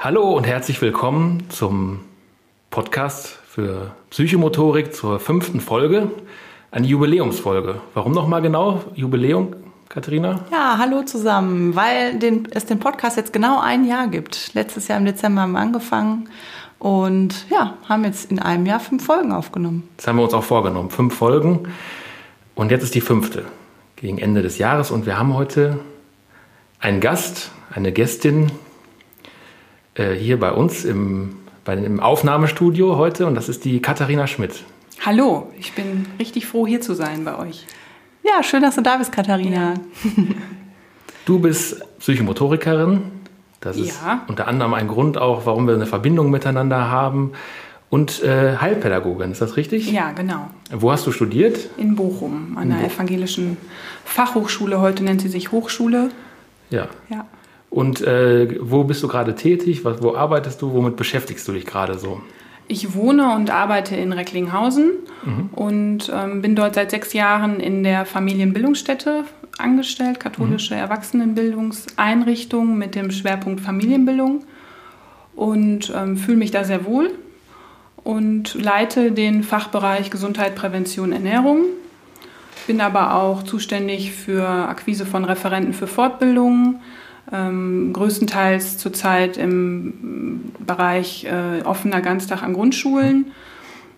Hallo und herzlich willkommen zum Podcast für Psychomotorik zur fünften Folge, eine Jubiläumsfolge. Warum nochmal genau Jubiläum, Katharina? Ja, hallo zusammen, weil den, es den Podcast jetzt genau ein Jahr gibt. Letztes Jahr im Dezember haben wir angefangen und ja, haben jetzt in einem Jahr fünf Folgen aufgenommen. Das haben wir uns auch vorgenommen, fünf Folgen. Und jetzt ist die fünfte, gegen Ende des Jahres. Und wir haben heute einen Gast, eine Gästin äh, hier bei uns im, bei, im Aufnahmestudio heute. Und das ist die Katharina Schmidt. Hallo, ich bin richtig froh, hier zu sein bei euch. Ja, schön, dass du da bist, Katharina. Du bist Psychomotorikerin. Das ist Ja. unter anderem ein Grund auch, warum wir eine Verbindung miteinander haben. Und äh, Heilpädagogin, ist das richtig? Ja, genau. Wo hast du studiert? In Bochum, an der evangelischen Fachhochschule. Heute nennt sie sich Hochschule. Ja. Ja. Und äh, wo bist du gerade tätig? Wo arbeitest du? Womit beschäftigst du dich gerade so? Ich wohne und arbeite in Recklinghausen und ähm, bin dort seit sechs Jahren in der Familienbildungsstätte angestellt, katholische Erwachsenenbildungseinrichtung mit dem Schwerpunkt Familienbildung und ähm, fühle mich da sehr wohl und leite den Fachbereich Gesundheit, Prävention, Ernährung. Bin aber auch zuständig für Akquise von Referenten für Fortbildungen, ähm, größtenteils zurzeit im Bereich äh, offener Ganztag an Grundschulen.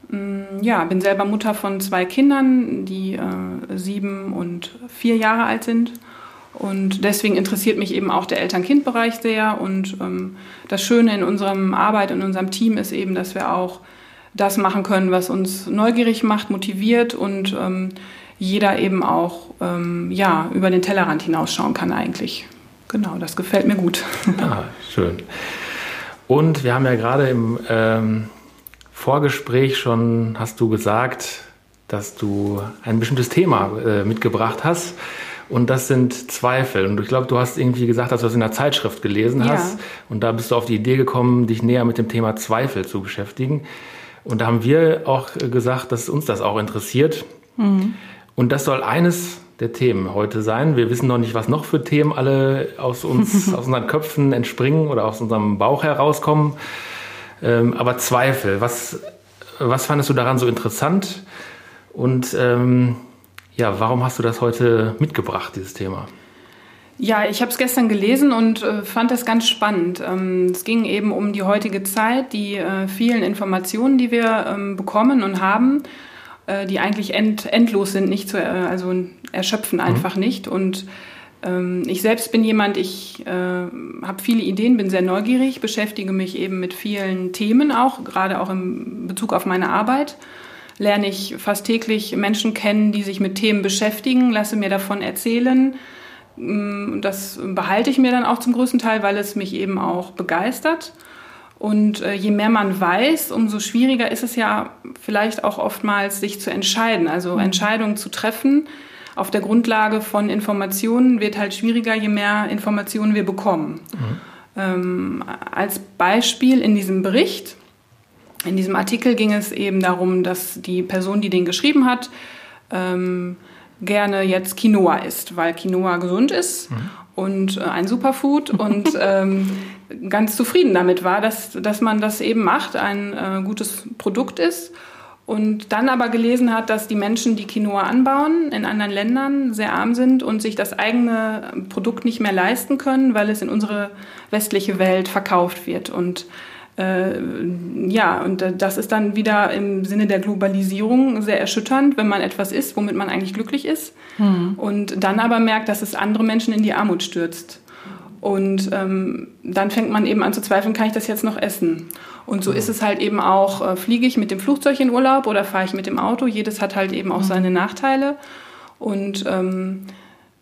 Mm, Ja, bin selber Mutter von zwei Kindern, die äh, sieben und vier Jahre alt sind. Und deswegen interessiert mich eben auch der Eltern-Kind-Bereich sehr. Und ähm, das Schöne in unserem Arbeit, in unserem Team ist eben, dass wir auch das machen können, was uns neugierig macht, motiviert und ähm, jeder eben auch ähm, ja, über den Tellerrand hinausschauen kann eigentlich. Genau, das gefällt mir gut. Ah, schön. Und wir haben ja gerade im ähm, Vorgespräch schon, hast du gesagt, dass du ein bestimmtes Thema äh, mitgebracht hast. Und das sind Zweifel. Und ich glaube, du hast irgendwie gesagt, dass du das in einer Zeitschrift gelesen Ja. hast. Und da bist du auf die Idee gekommen, dich näher mit dem Thema Zweifel zu beschäftigen. Und da haben wir auch äh, gesagt, dass uns das auch interessiert. Und das soll eines der Themen heute sein. Wir wissen noch nicht, was noch für Themen alle aus uns, aus unseren Köpfen entspringen oder aus unserem Bauch herauskommen. Ähm, aber Zweifel, was, was fandest du daran so interessant? Und ähm, ja, warum hast du das heute mitgebracht, dieses Thema? Ja, ich habe es gestern gelesen und äh, fand das ganz spannend. Ähm, es ging eben um die heutige Zeit, die äh, vielen Informationen, die wir ähm, bekommen und haben, äh, die eigentlich end, endlos sind, nicht zu, äh, also erschöpfen einfach nicht. Und ähm, ich selbst bin jemand, ich äh, habe viele Ideen, bin sehr neugierig, beschäftige mich eben mit vielen Themen auch, gerade auch im Bezug auf meine Arbeit. Lerne ich fast täglich Menschen kennen, die sich mit Themen beschäftigen, lasse mir davon erzählen. Mm, Das behalte ich mir dann auch zum größten Teil, weil es mich eben auch begeistert. Und äh, je mehr man weiß, umso schwieriger ist es ja vielleicht auch oftmals, sich zu entscheiden. Also Entscheidungen zu treffen auf der Grundlage von Informationen wird halt schwieriger, je mehr Informationen wir bekommen. Ähm, als Beispiel in diesem Bericht, in diesem Artikel ging es eben darum, dass die Person, die den geschrieben hat, ähm, gerne jetzt Quinoa isst, weil Quinoa gesund ist und äh, ein Superfood und ähm, ganz zufrieden damit war, dass, dass man das eben macht, ein äh, gutes Produkt ist. Und dann aber gelesen hat, dass die Menschen, die Quinoa anbauen, in anderen Ländern sehr arm sind und sich das eigene Produkt nicht mehr leisten können, weil es in unsere westliche Welt verkauft wird. Und äh, ja, und das ist dann wieder im Sinne der Globalisierung sehr erschütternd, wenn man etwas isst, womit man eigentlich glücklich ist. Und dann aber merkt, dass es andere Menschen in die Armut stürzt. Und ähm, dann fängt man eben an zu zweifeln, kann ich das jetzt noch essen? Und so ist es halt eben auch, äh, fliege ich mit dem Flugzeug in Urlaub oder fahre ich mit dem Auto? Jedes hat halt eben auch seine Nachteile. Und ähm,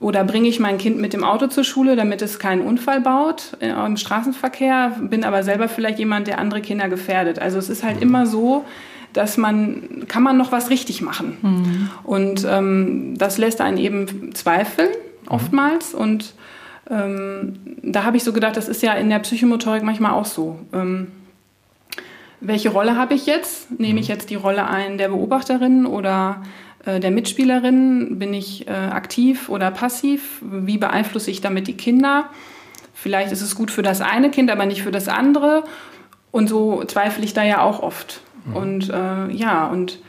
oder bringe ich mein Kind mit dem Auto zur Schule, damit es keinen Unfall baut äh, im Straßenverkehr, bin aber selber vielleicht jemand, der andere Kinder gefährdet. Also es ist halt immer so, dass man, kann man noch was richtig machen? Und ähm, das lässt einen eben zweifeln, oftmals. Und ähm, da habe ich so gedacht, das ist ja in der Psychomotorik manchmal auch so. Ähm, welche Rolle habe ich jetzt? Nehme ich jetzt die Rolle ein der Beobachterin oder äh, der Mitspielerin? Bin ich äh, aktiv oder passiv? Wie beeinflusse ich damit die Kinder? vielleicht ist es gut für das eine Kind, aber nicht für das andere. Und so zweifle ich da ja auch oft. Mhm. Und äh, ja, und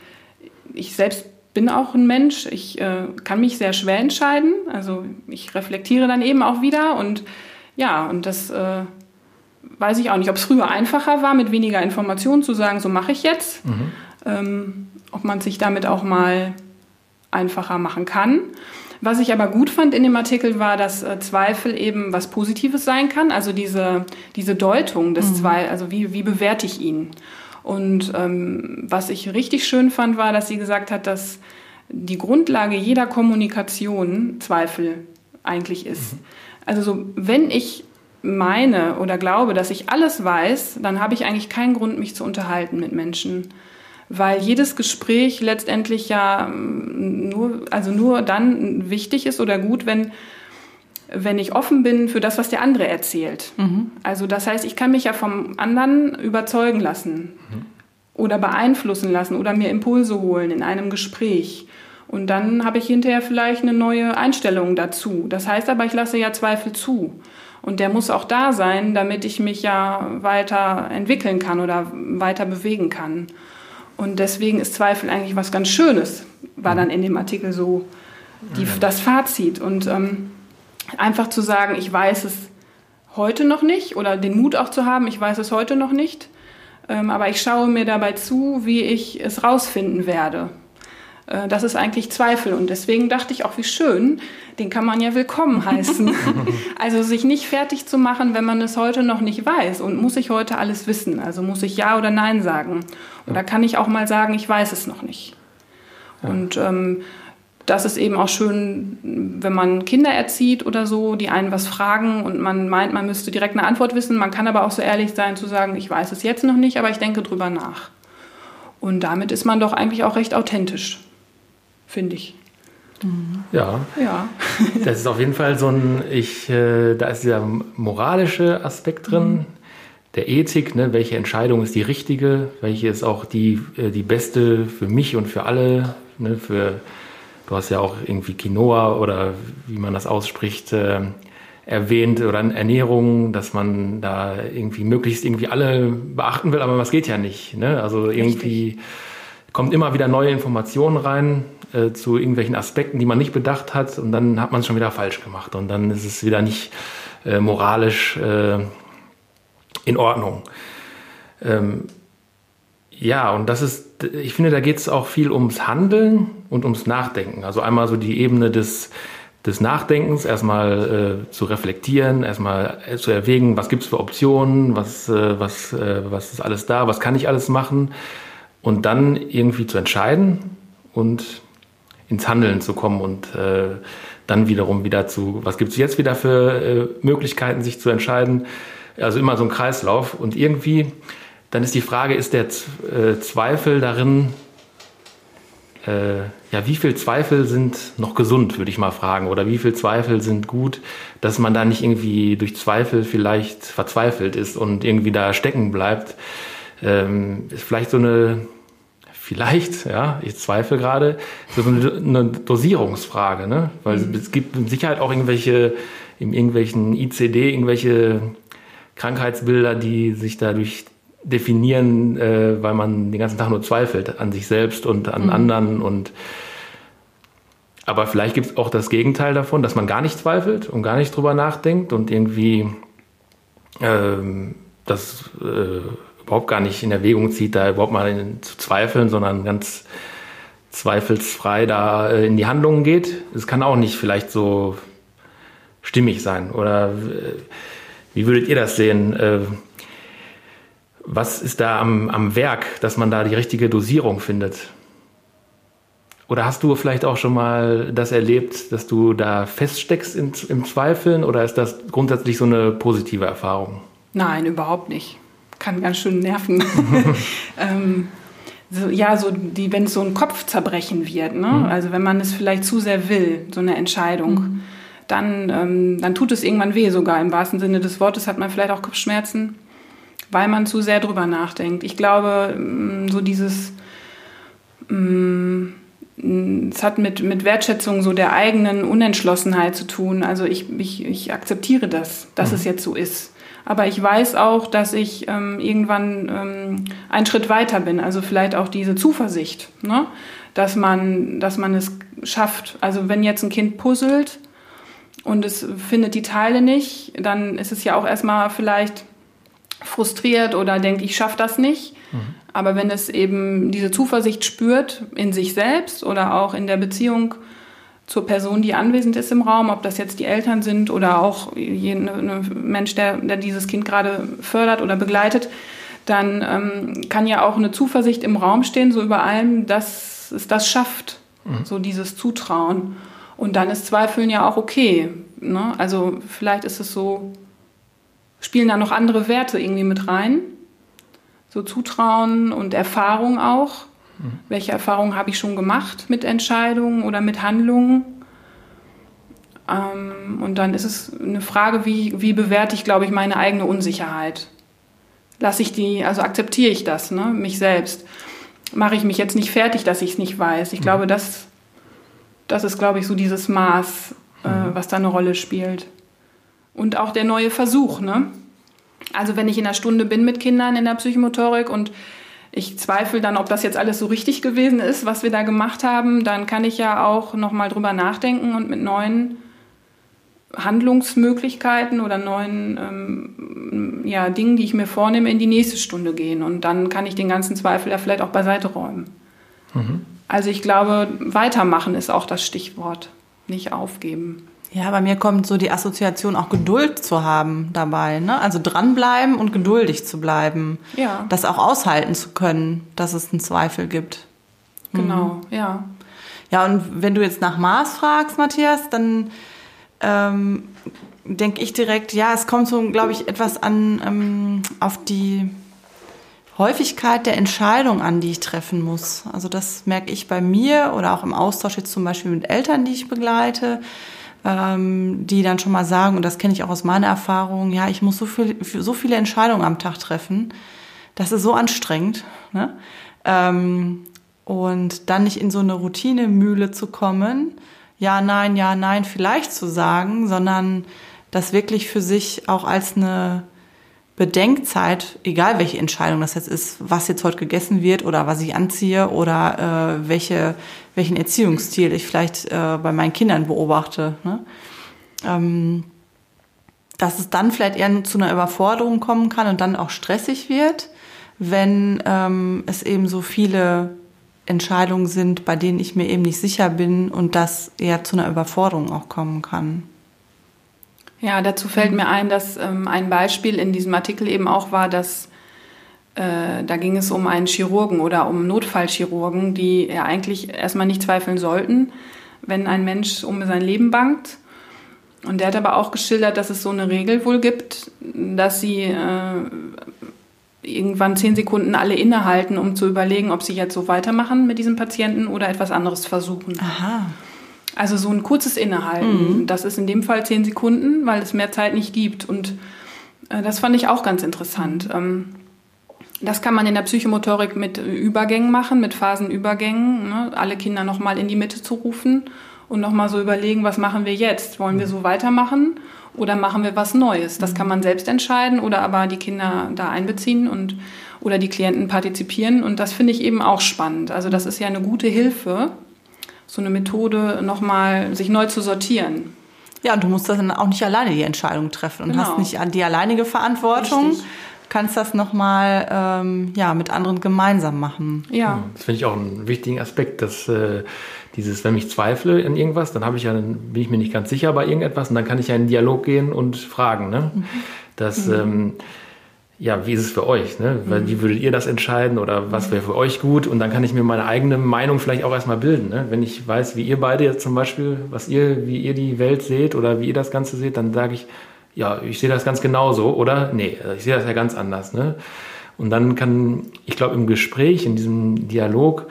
ich selbst bin auch ein Mensch. Ich äh, kann mich sehr schwer entscheiden. Also ich reflektiere dann eben auch wieder. Und ja, und das äh, weiß ich auch nicht, ob es früher einfacher war, mit weniger Informationen zu sagen, so mache ich jetzt. Mhm. Ähm, ob man sich damit auch mal einfacher machen kann. Was ich aber gut fand in dem Artikel war, dass äh, Zweifel eben was Positives sein kann. Also diese, diese Deutung des mhm. Zweifels, also wie, wie bewerte ich ihn? Und ähm, was ich richtig schön fand, war, dass sie gesagt hat, dass die Grundlage jeder Kommunikation Zweifel eigentlich ist. Mhm. Also so, wenn ich meine oder glaube, dass ich alles weiß, dann habe ich eigentlich keinen Grund, mich zu unterhalten mit Menschen. Weil jedes Gespräch letztendlich ja mm, nur, also nur dann wichtig ist oder gut, wenn, wenn ich offen bin für das, was der andere erzählt. Mhm. Also das heißt, ich kann mich ja vom anderen überzeugen lassen mhm. oder beeinflussen lassen oder mir Impulse holen in einem Gespräch. Und dann habe ich hinterher vielleicht eine neue Einstellung dazu. Das heißt aber, ich lasse ja Zweifel zu. Und der muss auch da sein, damit ich mich ja weiter entwickeln kann oder weiter bewegen kann. Und deswegen ist Zweifel eigentlich was ganz Schönes, war dann in dem Artikel so die, das Fazit. Und ähm, einfach zu sagen, ich weiß es heute noch nicht oder den Mut auch zu haben, ich weiß es heute noch nicht, ähm, aber ich schaue mir dabei zu, wie ich es rausfinden werde. Äh, das ist eigentlich Zweifel. Und deswegen dachte ich auch, wie schön, den kann man ja willkommen heißen. also sich nicht fertig zu machen, wenn man es heute noch nicht weiß. Und muss ich heute alles wissen? Also muss ich Ja oder Nein sagen? Oder kann ich auch mal sagen, ich weiß es noch nicht? Und ähm, das ist eben auch schön, wenn man Kinder erzieht oder so, die einen was fragen und man meint, man müsste direkt eine Antwort wissen. Man kann aber auch so ehrlich sein zu sagen, ich weiß es jetzt noch nicht, aber ich denke drüber nach. Und damit ist man doch eigentlich auch recht authentisch finde ich. Ja. ja. das ist auf jeden Fall so ein, ich, äh, da ist dieser moralische Aspekt drin, mhm. der Ethik, ne, welche Entscheidung ist die richtige, welche ist auch die, äh, die beste für mich und für alle, ne, für, du hast ja auch irgendwie Quinoa oder wie man das ausspricht, äh, erwähnt oder Ernährung, dass man da irgendwie möglichst irgendwie alle beachten will, aber was geht ja nicht. Ne? Also irgendwie Richtig. kommt immer wieder neue Informationen rein äh, zu irgendwelchen Aspekten, die man nicht bedacht hat und dann hat man es schon wieder falsch gemacht und dann ist es wieder nicht äh, moralisch äh, in Ordnung. Ähm, ja, und das ist, ich finde, da geht es auch viel ums Handeln und ums Nachdenken. Also einmal so die Ebene des, des Nachdenkens, erstmal äh, zu reflektieren, erstmal äh, zu erwägen, was gibt es für Optionen, was, äh, was, äh, was ist alles da, was kann ich alles machen und dann irgendwie zu entscheiden und ins Handeln zu kommen und äh, dann wiederum wieder zu, was gibt es jetzt wieder für äh, Möglichkeiten, sich zu entscheiden. Also immer so ein Kreislauf. Und irgendwie, dann ist die Frage, ist der äh, Zweifel darin, äh, ja, wie viel Zweifel sind noch gesund, würde ich mal fragen, oder wie viel Zweifel sind gut, dass man da nicht irgendwie durch Zweifel vielleicht verzweifelt ist und irgendwie da stecken bleibt. Ähm, ist vielleicht so eine vielleicht, ja, ich zweifle gerade, so eine, eine Dosierungsfrage, ne? Weil mhm. es gibt mit Sicherheit auch irgendwelche, in irgendwelchen ICD, irgendwelche Krankheitsbilder, die sich dadurch definieren, äh, weil man den ganzen Tag nur zweifelt an sich selbst und an mhm. anderen und aber vielleicht gibt es auch das Gegenteil davon, dass man gar nicht zweifelt und gar nicht drüber nachdenkt und irgendwie ähm, das äh, überhaupt gar nicht in Erwägung zieht, da überhaupt mal in, zu zweifeln, sondern ganz zweifelsfrei da äh, in die Handlungen geht. Es kann auch nicht vielleicht so stimmig sein. Oder äh, wie würdet ihr das sehen? Was ist da am, am Werk, dass man da die richtige Dosierung findet? Oder hast du vielleicht auch schon mal das erlebt, dass du da feststeckst in, im Zweifeln oder ist das grundsätzlich so eine positive Erfahrung? Nein, überhaupt nicht kann ganz schön nerven. ähm, so, ja, so die, wenn es so ein Kopfzerbrechen wird, ne? Mhm. also wenn man es vielleicht zu sehr will, so eine Entscheidung, mhm. dann, ähm, dann tut es irgendwann weh, sogar im wahrsten Sinne des Wortes hat man vielleicht auch Kopfschmerzen, weil man zu sehr drüber nachdenkt. Ich glaube, mm, so dieses, mm, es hat mit, mit Wertschätzung so der eigenen Unentschlossenheit zu tun. Also ich, ich, ich akzeptiere das, dass mhm. es jetzt so ist. Aber ich weiß auch, dass ich ähm, irgendwann ähm, einen Schritt weiter bin. Also vielleicht auch diese Zuversicht, ne? dass, man, dass man es schafft. Also wenn jetzt ein Kind puzzelt und es findet die Teile nicht, dann ist es ja auch erstmal vielleicht frustriert oder denkt, ich schaffe das nicht. Mhm. Aber wenn es eben diese Zuversicht spürt in sich selbst oder auch in der Beziehung zur Person, die anwesend ist im Raum, ob das jetzt die Eltern sind oder auch ein ne, Mensch, der, der dieses Kind gerade fördert oder begleitet, dann ähm, kann ja auch eine Zuversicht im Raum stehen, so über allem, dass es das schafft, mhm. so dieses Zutrauen. Und dann ist Zweifeln ja auch okay. Ne? Also vielleicht ist es so, spielen da noch andere Werte irgendwie mit rein. So Zutrauen und Erfahrung auch. Mhm. Welche Erfahrungen habe ich schon gemacht mit Entscheidungen oder mit Handlungen? Ähm, und dann ist es eine Frage, wie, wie bewerte ich, glaube ich, meine eigene Unsicherheit? Lasse ich die, also akzeptiere ich das, ne, mich selbst? Mache ich mich jetzt nicht fertig, dass ich es nicht weiß? Ich mhm. glaube, das, das ist, glaube ich, so dieses Maß, äh, mhm. was da eine Rolle spielt. Und auch der neue Versuch, ne? Also wenn ich in einer Stunde bin mit Kindern in der Psychomotorik und ich zweifle dann, ob das jetzt alles so richtig gewesen ist, was wir da gemacht haben, dann kann ich ja auch nochmal drüber nachdenken und mit neuen Handlungsmöglichkeiten oder neuen ähm, ja, Dingen, die ich mir vornehme, in die nächste Stunde gehen. Und dann kann ich den ganzen Zweifel ja vielleicht auch beiseite räumen. Mhm. Also ich glaube, weitermachen ist auch das Stichwort, nicht aufgeben. Ja, bei mir kommt so die Assoziation, auch Geduld zu haben dabei. Ne? Also dranbleiben und geduldig zu bleiben. Ja. Das auch aushalten zu können, dass es einen Zweifel gibt. Genau, mhm. ja. Ja, und wenn du jetzt nach Maß fragst, Matthias, dann ähm, denke ich direkt, ja, es kommt so, glaube ich, etwas an ähm, auf die Häufigkeit der Entscheidung an, die ich treffen muss. Also das merke ich bei mir oder auch im Austausch jetzt zum Beispiel mit Eltern, die ich begleite ähm, die dann schon mal sagen, und das kenne ich auch aus meiner Erfahrung, ja, ich muss so, viel, so viele Entscheidungen am Tag treffen, das ist so anstrengend. Ne? Ähm, und dann nicht in so eine Routinemühle zu kommen, ja, nein, ja, nein, vielleicht zu sagen, sondern das wirklich für sich auch als eine Bedenkzeit, egal welche Entscheidung das jetzt ist, was jetzt heute gegessen wird oder was ich anziehe oder äh, welche, welchen Erziehungsstil ich vielleicht äh, bei meinen Kindern beobachte. Ne? Ähm, dass es dann vielleicht eher zu einer Überforderung kommen kann und dann auch stressig wird, wenn ähm, es eben so viele Entscheidungen sind, bei denen ich mir eben nicht sicher bin und das eher zu einer Überforderung auch kommen kann. Ja, dazu fällt mir ein, dass ähm, ein Beispiel in diesem Artikel eben auch war, dass äh, da ging es um einen Chirurgen oder um Notfallchirurgen, die ja eigentlich erstmal nicht zweifeln sollten, wenn ein Mensch um sein Leben bangt. Und der hat aber auch geschildert, dass es so eine Regel wohl gibt, dass sie äh, irgendwann zehn Sekunden alle innehalten, um zu überlegen, ob sie jetzt so weitermachen mit diesem Patienten oder etwas anderes versuchen. Aha. Also so ein kurzes Innehalten. Mhm. Das ist in dem Fall zehn Sekunden, weil es mehr Zeit nicht gibt. Und äh, das fand ich auch ganz interessant. Ähm, das kann man in der Psychomotorik mit Übergängen machen, mit Phasenübergängen. Ne? Alle Kinder nochmal in die Mitte zu rufen und nochmal so überlegen, was machen wir jetzt? Wollen wir so weitermachen oder machen wir was Neues? Das kann man selbst entscheiden oder aber die Kinder da einbeziehen und oder die Klienten partizipieren. Und das finde ich eben auch spannend. Also das ist ja eine gute Hilfe, so eine Methode nochmal sich neu zu sortieren. Ja, und du musst das dann auch nicht alleine die Entscheidung treffen und genau. hast nicht die alleinige Verantwortung. Richtig. Kannst das nochmal ähm, ja, mit anderen gemeinsam machen. Ja. Das finde ich auch einen wichtigen Aspekt, dass äh, dieses, wenn ich zweifle in irgendwas, dann habe ich ja, dann bin ich mir nicht ganz sicher bei irgendetwas und dann kann ich ja in den Dialog gehen und fragen. Ne? Mhm. Das mhm. Ähm, ja, wie ist es für euch? Ne? Mhm. Wie würdet ihr das entscheiden oder was wäre für euch gut? Und dann kann ich mir meine eigene Meinung vielleicht auch erstmal bilden. Ne? Wenn ich weiß, wie ihr beide jetzt zum Beispiel, was ihr, wie ihr die Welt seht oder wie ihr das Ganze seht, dann sage ich, ja, ich sehe das ganz genauso oder nee, ich sehe das ja ganz anders. Ne? Und dann kann, ich glaube, im Gespräch, in diesem Dialog,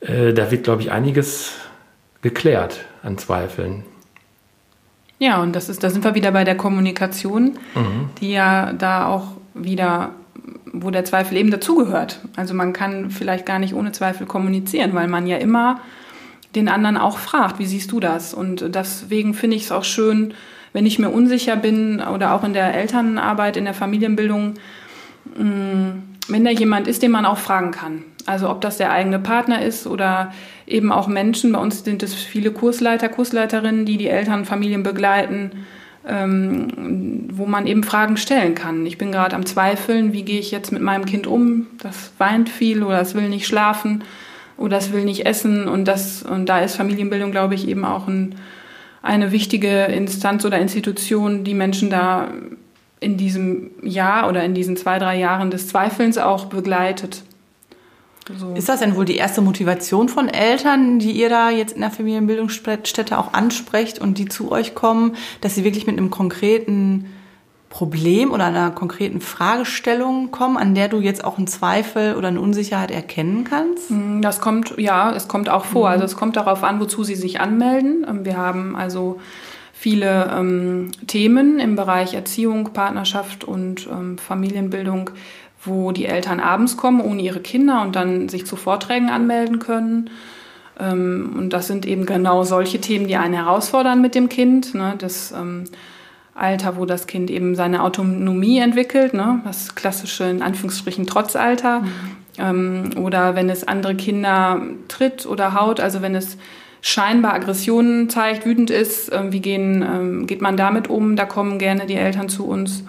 äh, da wird, glaube ich, einiges geklärt an Zweifeln. Ja, und das ist, da sind wir wieder bei der Kommunikation, mhm. die ja da auch wieder wo der Zweifel eben dazugehört. Also man kann vielleicht gar nicht ohne Zweifel kommunizieren, weil man ja immer den anderen auch fragt, wie siehst du das? Und deswegen finde ich es auch schön, wenn ich mir unsicher bin oder auch in der Elternarbeit, in der Familienbildung, wenn da jemand ist, den man auch fragen kann. Also ob das der eigene Partner ist oder eben auch Menschen. Bei uns sind es viele Kursleiter, Kursleiterinnen, die die Eltern, Familien begleiten, ähm, wo man eben Fragen stellen kann. Ich bin gerade am Zweifeln, wie gehe ich jetzt mit meinem Kind um? Das weint viel oder es will nicht schlafen oder es will nicht essen. Und, das, und da ist Familienbildung, glaube ich, eben auch ein, eine wichtige Instanz oder Institution, die Menschen da in diesem Jahr oder in diesen zwei, drei Jahren des Zweifelns auch begleitet. So. Ist das denn wohl die erste Motivation von Eltern, die ihr da jetzt in der Familienbildungsstätte auch ansprecht und die zu euch kommen, dass sie wirklich mit einem konkreten Problem oder einer konkreten Fragestellung kommen, an der du jetzt auch einen Zweifel oder eine Unsicherheit erkennen kannst? Hm, das kommt, ja, es kommt auch vor. Mhm. Also es kommt darauf an, wozu sie sich anmelden. Ähm, wir haben also viele ähm, Themen im Bereich Erziehung, Partnerschaft und ähm, Familienbildung, wo die Eltern abends kommen ohne ihre Kinder und dann sich zu Vorträgen anmelden können. Ähm, und das sind eben genau solche Themen, die einen herausfordern mit dem Kind. Ne? Das ähm, Alter, wo das Kind eben seine Autonomie entwickelt, ne? das klassische in Anführungsstrichen Trotzalter. Mhm. Ähm, oder wenn es andere Kinder tritt oder haut, also wenn es scheinbar Aggressionen zeigt, wütend ist, wie gehen, geht man damit um? Da kommen gerne die Eltern zu uns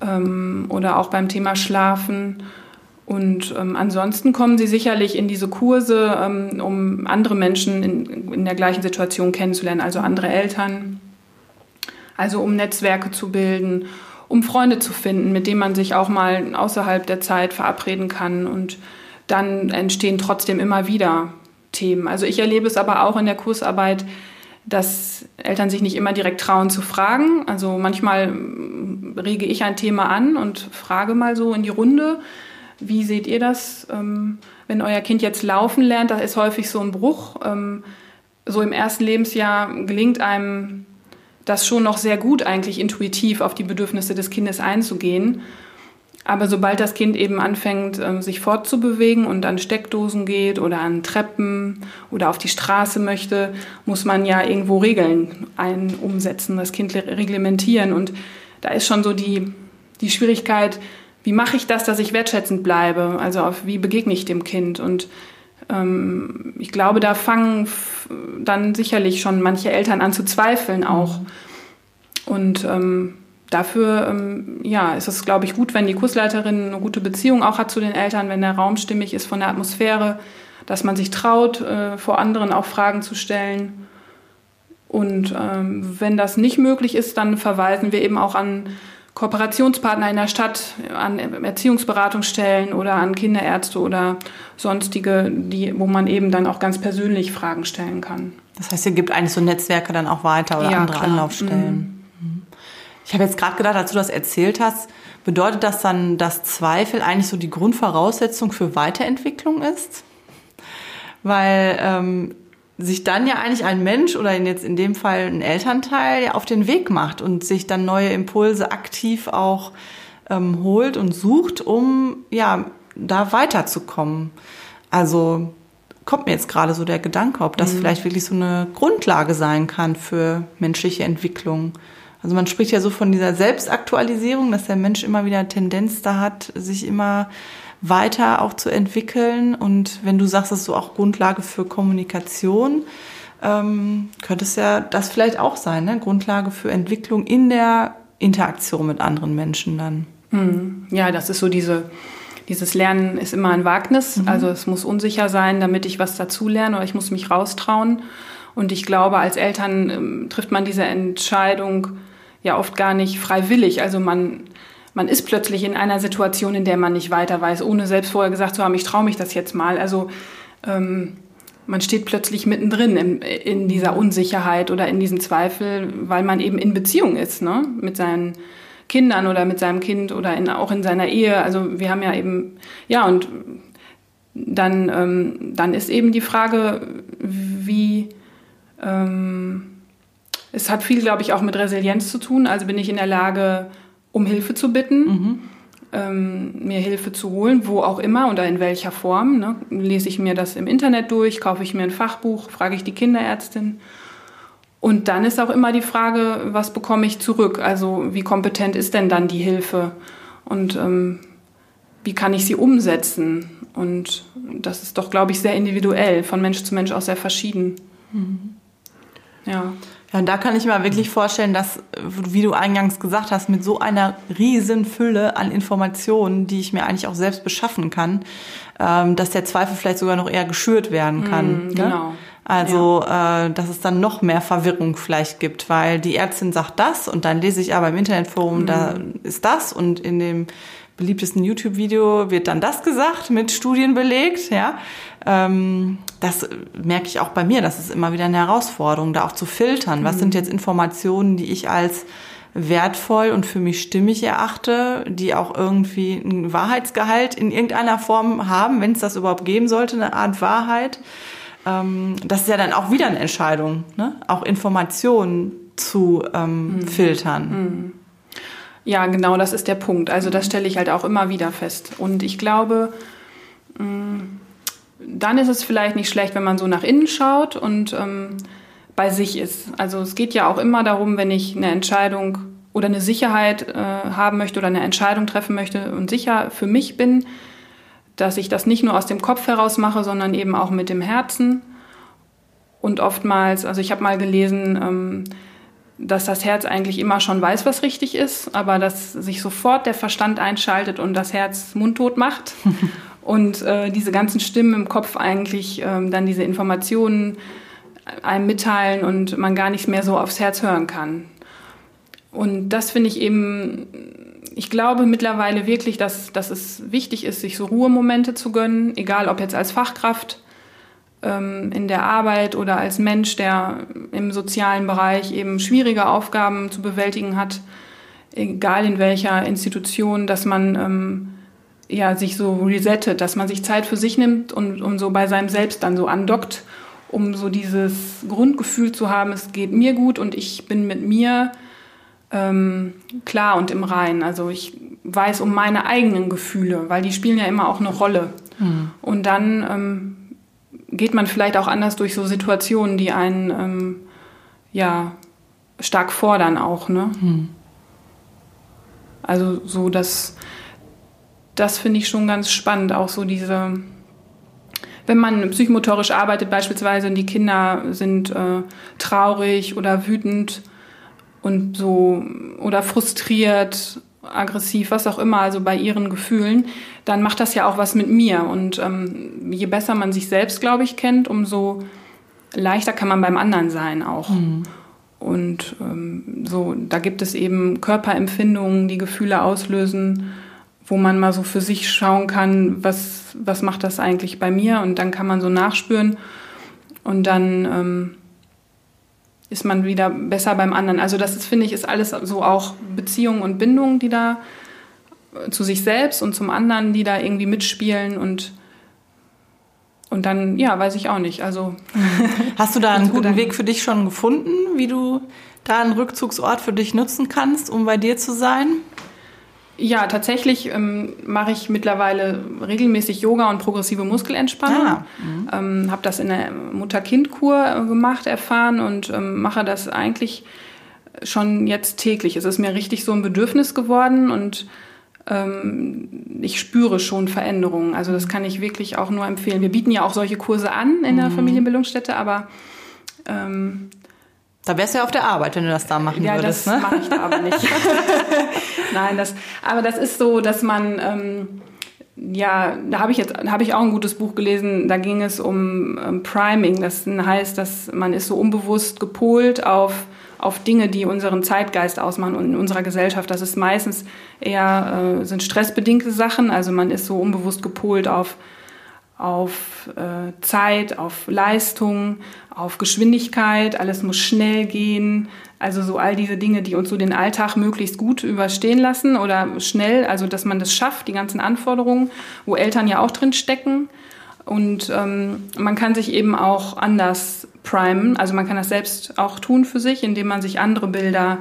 ähm, oder auch beim Thema Schlafen. Und ähm, ansonsten kommen sie sicherlich in diese Kurse, ähm, um andere Menschen in, in der gleichen Situation kennenzulernen, also andere Eltern, also um Netzwerke zu bilden, um Freunde zu finden, mit denen man sich auch mal außerhalb der Zeit verabreden kann. Und dann entstehen trotzdem immer wieder Themen. Also ich erlebe es aber auch in der Kursarbeit, dass Eltern sich nicht immer direkt trauen zu fragen. Also manchmal rege ich ein Thema an und frage mal so in die Runde, wie seht ihr das, ähm, wenn euer Kind jetzt laufen lernt? Da ist häufig so ein Bruch. Ähm, so im ersten Lebensjahr gelingt einem das schon noch sehr gut, eigentlich intuitiv auf die Bedürfnisse des Kindes einzugehen. Aber sobald das Kind eben anfängt, ähm, sich fortzubewegen und an Steckdosen geht oder an Treppen oder auf die Straße möchte, muss man ja irgendwo Regeln ein umsetzen, das Kind reglementieren. Und da ist schon so die, die Schwierigkeit, wie mache ich das, dass ich wertschätzend bleibe? Also auf, wie begegne ich dem Kind? Und ähm, ich glaube, da fangen dann sicherlich schon manche Eltern an zu zweifeln auch. Und ähm, dafür ähm, ja, ist es, glaube ich, gut, wenn die Kursleiterin eine gute Beziehung auch hat zu den Eltern, wenn der Raum stimmig ist von der Atmosphäre, dass man sich traut, äh, vor anderen auch Fragen zu stellen. Und ähm, wenn das nicht möglich ist, dann verweisen wir eben auch an Kooperationspartner in der Stadt, an Erziehungsberatungsstellen oder an Kinderärzte oder sonstige, die, wo man eben dann auch ganz persönlich Fragen stellen kann. Das heißt, ihr gibt eigentlich so Netzwerke dann auch weiter oder ja, andere klar. Anlaufstellen. Mhm. Ich habe jetzt gerade gedacht, als du das erzählt hast, bedeutet das dann, dass Zweifel eigentlich so die Grundvoraussetzung für Weiterentwicklung ist? Weil ähm, sich dann ja eigentlich ein Mensch oder jetzt in dem Fall ein Elternteil ja auf den Weg macht und sich dann neue Impulse aktiv auch ähm, holt und sucht, um ja da weiterzukommen. Also kommt mir jetzt gerade so der Gedanke, ob das mhm. vielleicht wirklich so eine Grundlage sein kann für menschliche Entwicklung. Also man spricht ja so von dieser Selbstaktualisierung, dass der Mensch immer wieder Tendenz da hat, sich immer weiter auch zu entwickeln. Und wenn du sagst, das ist so auch Grundlage für Kommunikation, ähm, könnte es ja das vielleicht auch sein, ne? Grundlage für Entwicklung in der Interaktion mit anderen Menschen dann. Mhm. Ja, das ist so diese, dieses Lernen ist immer ein Wagnis. Mhm. Also es muss unsicher sein, damit ich was dazu lerne oder ich muss mich raustrauen. Und ich glaube, als Eltern ähm, trifft man diese Entscheidung ja oft gar nicht freiwillig. Also man, man ist plötzlich in einer Situation, in der man nicht weiter weiß, ohne selbst vorher gesagt zu haben, ich traue mich das jetzt mal. Also ähm, man steht plötzlich mittendrin in, in, dieser Unsicherheit oder in diesem Zweifel, weil man eben in Beziehung ist, ne? mit seinen Kindern oder mit seinem Kind oder in, auch in seiner Ehe. Also wir haben ja eben, ja, und dann, ähm, dann ist eben die Frage, wie, ähm, es hat viel, glaube ich, auch mit Resilienz zu tun. Also bin ich in der Lage, um Hilfe zu bitten. Mhm. ähm, mir Hilfe zu holen, wo auch immer oder in welcher Form. Ne? Lese ich mir das im Internet durch, kaufe ich mir ein Fachbuch, frage ich die Kinderärztin. Und dann ist auch immer die Frage, was bekomme ich zurück? Also wie kompetent ist denn dann die Hilfe? Und ähm, wie kann ich sie umsetzen? Und das ist doch, glaube ich, sehr individuell, von Mensch zu Mensch auch sehr verschieden. Mhm. Ja. Ja, und da kann ich mir wirklich vorstellen, dass, wie du eingangs gesagt hast, mit so einer riesen Fülle an Informationen, die ich mir eigentlich auch selbst beschaffen kann, ähm, dass der Zweifel vielleicht sogar noch eher geschürt werden kann. Mm, genau. Ne? Also, ja. äh, dass es dann noch mehr Verwirrung vielleicht gibt, weil die Ärztin sagt das und dann lese ich aber im Internetforum, mm. da ist das und in dem beliebtesten YouTube-Video wird dann das gesagt, mit Studien belegt, ja. Ähm, das merke ich auch bei mir, das ist immer wieder eine Herausforderung, da auch zu filtern. Was sind mhm. jetzt Informationen, die ich als wertvoll und für mich stimmig erachte, die auch irgendwie einen Wahrheitsgehalt in irgendeiner Form haben, wenn es das überhaupt geben sollte, eine Art Wahrheit. Ähm, das ist ja dann auch wieder eine Entscheidung, ne? auch Informationen zu ähm, mhm. filtern. Mhm. Ja, genau, das ist der Punkt. Also das stelle ich halt auch immer wieder fest. Und ich glaube, mm, dann ist es vielleicht nicht schlecht, wenn man so nach innen schaut und ähm, bei sich ist. Also es geht ja auch immer darum, wenn ich eine Entscheidung oder eine Sicherheit äh, haben möchte oder eine Entscheidung treffen möchte und sicher für mich bin, dass ich das nicht nur aus dem Kopf heraus mache, sondern eben auch mit dem Herzen. Und oftmals, also ich habe mal gelesen, ähm, dass das Herz eigentlich immer schon weiß, was richtig ist, aber dass sich sofort der Verstand einschaltet und das Herz mundtot macht und äh, diese ganzen Stimmen im Kopf eigentlich ähm, dann diese Informationen einem mitteilen und man gar nicht mehr so aufs Herz hören kann. Und das finde ich eben, ich glaube mittlerweile wirklich, dass, dass es wichtig ist, sich so Ruhemomente zu gönnen, egal ob jetzt als Fachkraft ähm, in der Arbeit oder als Mensch, der im sozialen Bereich eben schwierige Aufgaben zu bewältigen hat, egal in welcher Institution, dass man ähm, ja, sich so resettet, dass man sich Zeit für sich nimmt und, und so bei seinem Selbst dann so andockt, um so dieses Grundgefühl zu haben, es geht mir gut und ich bin mit mir ähm, klar und im Rein. Also ich weiß um meine eigenen Gefühle, weil die spielen ja immer auch eine Rolle. Mhm. Und dann ähm, geht man vielleicht auch anders durch so Situationen, die einen ähm, ja stark fordern auch, ne? Hm. Also so das, das finde ich schon ganz spannend, auch so diese, wenn man psychomotorisch arbeitet beispielsweise und die Kinder sind äh, traurig oder wütend und so oder frustriert aggressiv, was auch immer, also bei ihren Gefühlen, dann macht das ja auch was mit mir. Und ähm, je besser man sich selbst, glaube ich, kennt, umso leichter kann man beim anderen sein auch. Mhm. Und ähm, so, da gibt es eben Körperempfindungen, die Gefühle auslösen, wo man mal so für sich schauen kann, was, was macht das eigentlich bei mir? Und dann kann man so nachspüren. Und dann ähm, ist man wieder besser beim anderen. Also das ist, finde ich, ist alles so auch Beziehungen und Bindungen, die da äh, zu sich selbst und zum anderen, die da irgendwie mitspielen und und dann, ja, weiß ich auch nicht. Also hast du da einen guten Weg für dich schon gefunden, wie du da einen Rückzugsort für dich nutzen kannst, um bei dir zu sein? Ja, tatsächlich ähm, mache ich mittlerweile regelmäßig Yoga und progressive Muskelentspannung. Ah, mhm. ähm, habe das in der Mutter-Kind-Kur gemacht, erfahren und ähm, mache das eigentlich schon jetzt täglich. Es ist mir richtig so ein Bedürfnis geworden und ähm, ich spüre schon Veränderungen. Also das kann ich wirklich auch nur empfehlen. Wir bieten ja auch solche Kurse an in der mhm. Familienbildungsstätte, aber ähm, da wärst du ja auf der Arbeit, wenn du das da machen ja, würdest. Ja, das ne? mache ich da aber nicht. Nein, das, aber das ist so, dass man, ähm, ja, da habe ich jetzt, habe ich auch ein gutes Buch gelesen. Da ging es um ähm, Priming. Das heißt, dass man ist so unbewusst gepolt auf auf Dinge, die unseren Zeitgeist ausmachen und in unserer Gesellschaft. Das ist meistens eher äh, sind stressbedingte Sachen. Also man ist so unbewusst gepolt auf auf äh, Zeit, auf Leistung, auf Geschwindigkeit, alles muss schnell gehen. Also so all diese Dinge, die uns so den Alltag möglichst gut überstehen lassen oder schnell, also dass man das schafft, die ganzen Anforderungen, wo Eltern ja auch drin stecken. Und ähm, man kann sich eben auch anders primen. Also man kann das selbst auch tun für sich, indem man sich andere Bilder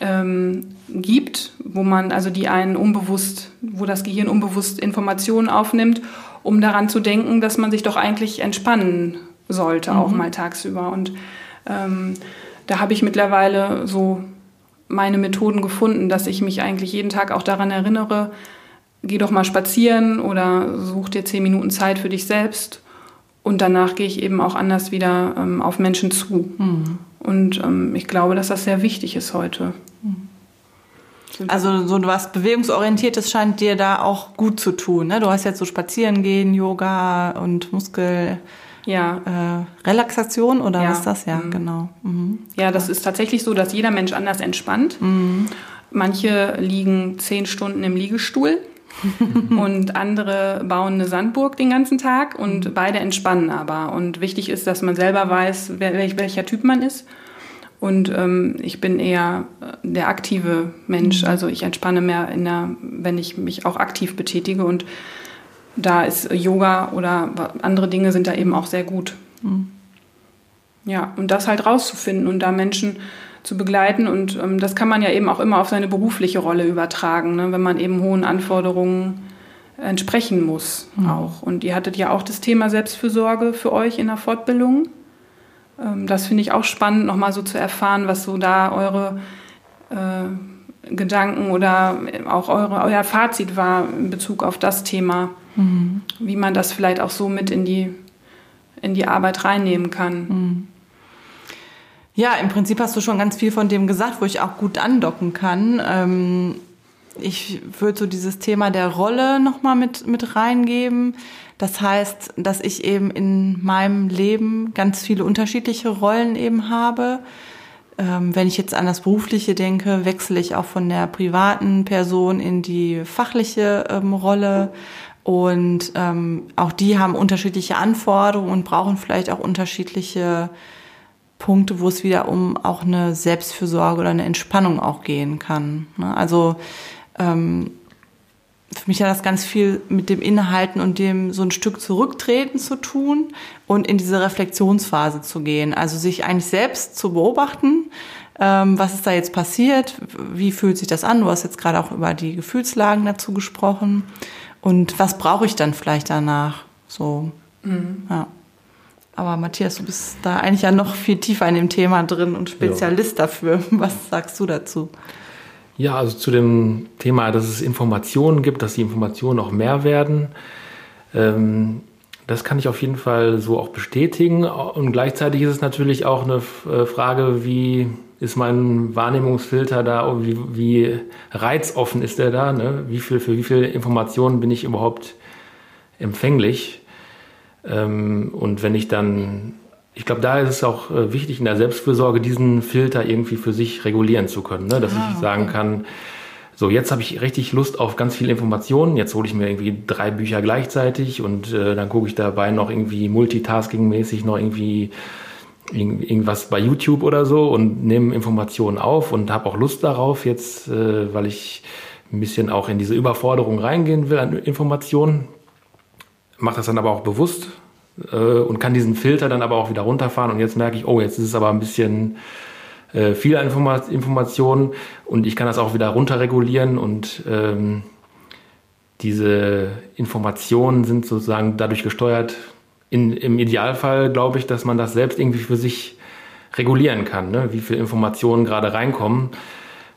ähm, gibt, wo man, also die einen unbewusst, wo das Gehirn unbewusst Informationen aufnimmt, um daran zu denken, dass man sich doch eigentlich entspannen sollte, mhm. auch mal tagsüber. Und ähm, da habe ich mittlerweile so meine Methoden gefunden, dass ich mich eigentlich jeden Tag auch daran erinnere, geh doch mal spazieren oder such dir zehn Minuten Zeit für dich selbst. Und danach gehe ich eben auch anders wieder ähm, auf Menschen zu. Mhm. Und ähm, ich glaube, dass das sehr wichtig ist heute. Mhm. Also so was Bewegungsorientiertes scheint dir da auch gut zu tun. Ne? Du hast jetzt so Spazierengehen, Yoga und Muskel. Ja. Äh, Relaxation oder ja. was ist das? Ja, mhm. genau. Mhm. Ja, das ist tatsächlich so, dass jeder Mensch anders entspannt. Mhm. Manche liegen zehn Stunden im Liegestuhl und andere bauen eine Sandburg den ganzen Tag und mhm. beide entspannen aber. Und wichtig ist, dass man selber weiß, wer, welcher Typ man ist. Und ähm, ich bin eher der aktive Mensch. Mhm. Also ich entspanne mehr, in der, wenn ich mich auch aktiv betätige. Und da ist Yoga oder andere Dinge sind da eben auch sehr gut. Mhm. Ja, und das halt rauszufinden und da Menschen zu begleiten. Und ähm, das kann man ja eben auch immer auf seine berufliche Rolle übertragen, ne? wenn man eben hohen Anforderungen entsprechen muss mhm. auch. Und ihr hattet ja auch das Thema Selbstfürsorge für euch in der Fortbildung. Ähm, das finde ich auch spannend, nochmal so zu erfahren, was so da eure äh, Gedanken oder auch eure, euer Fazit war in Bezug auf das Thema, mhm. wie man das vielleicht auch so mit in die, in die Arbeit reinnehmen kann. Mhm. Ja, im Prinzip hast du schon ganz viel von dem gesagt, wo ich auch gut andocken kann. Ähm, ich würde so dieses Thema der Rolle nochmal mit, mit reingeben. Das heißt, dass ich eben in meinem Leben ganz viele unterschiedliche Rollen eben habe. Ähm, wenn ich jetzt an das Berufliche denke, wechsle ich auch von der privaten Person in die fachliche ähm, Rolle. Und ähm, auch die haben unterschiedliche Anforderungen und brauchen vielleicht auch unterschiedliche Punkte, wo es wieder um auch eine Selbstfürsorge oder eine Entspannung auch gehen kann. Ne? Also für mich hat das ganz viel mit dem Inhalten und dem so ein Stück zurücktreten zu tun und in diese Reflexionsphase zu gehen. Also sich eigentlich selbst zu beobachten, ähm, was ist da jetzt passiert, wie fühlt sich das an? Du hast jetzt gerade auch über die Gefühlslagen dazu gesprochen. Und was brauche ich dann vielleicht danach? So, mhm. ja. Aber Matthias, du bist da eigentlich ja noch viel tiefer in dem Thema drin und Spezialist ja. dafür. Was sagst du dazu? Ja, also zu dem Thema, dass es Informationen gibt, dass die Informationen auch mehr werden. Ähm, das kann ich auf jeden Fall so auch bestätigen. Und gleichzeitig ist es natürlich auch eine äh, Frage, wie ist mein Wahrnehmungsfilter da, wie, wie reizoffen ist der da, ne? wie viel, für wie viele Informationen bin ich überhaupt empfänglich. Ähm, und wenn ich dann, ich glaube, da ist es auch äh, wichtig in der Selbstfürsorge, diesen Filter irgendwie für sich regulieren zu können. Ne? Dass ah, ich sagen kann, so jetzt habe ich richtig Lust auf ganz viel Informationen. Jetzt hole ich mir irgendwie drei Bücher gleichzeitig und äh, dann gucke ich dabei noch irgendwie multitasking-mäßig noch irgendwie irgendwas bei YouTube oder so und nehme Informationen auf und habe auch Lust darauf jetzt, äh, weil ich ein bisschen auch in diese Überforderung reingehen will an Informationen mache das dann aber auch bewusst äh, und kann diesen Filter dann aber auch wieder runterfahren. Und jetzt merke ich, oh, jetzt ist es aber ein bisschen äh, viel Informa Informationen und ich kann das auch wieder runterregulieren und ähm, diese Informationen sind sozusagen dadurch gesteuert. In, Im Idealfall glaube ich, dass man das selbst irgendwie für sich regulieren kann, ne? wie viele Informationen gerade reinkommen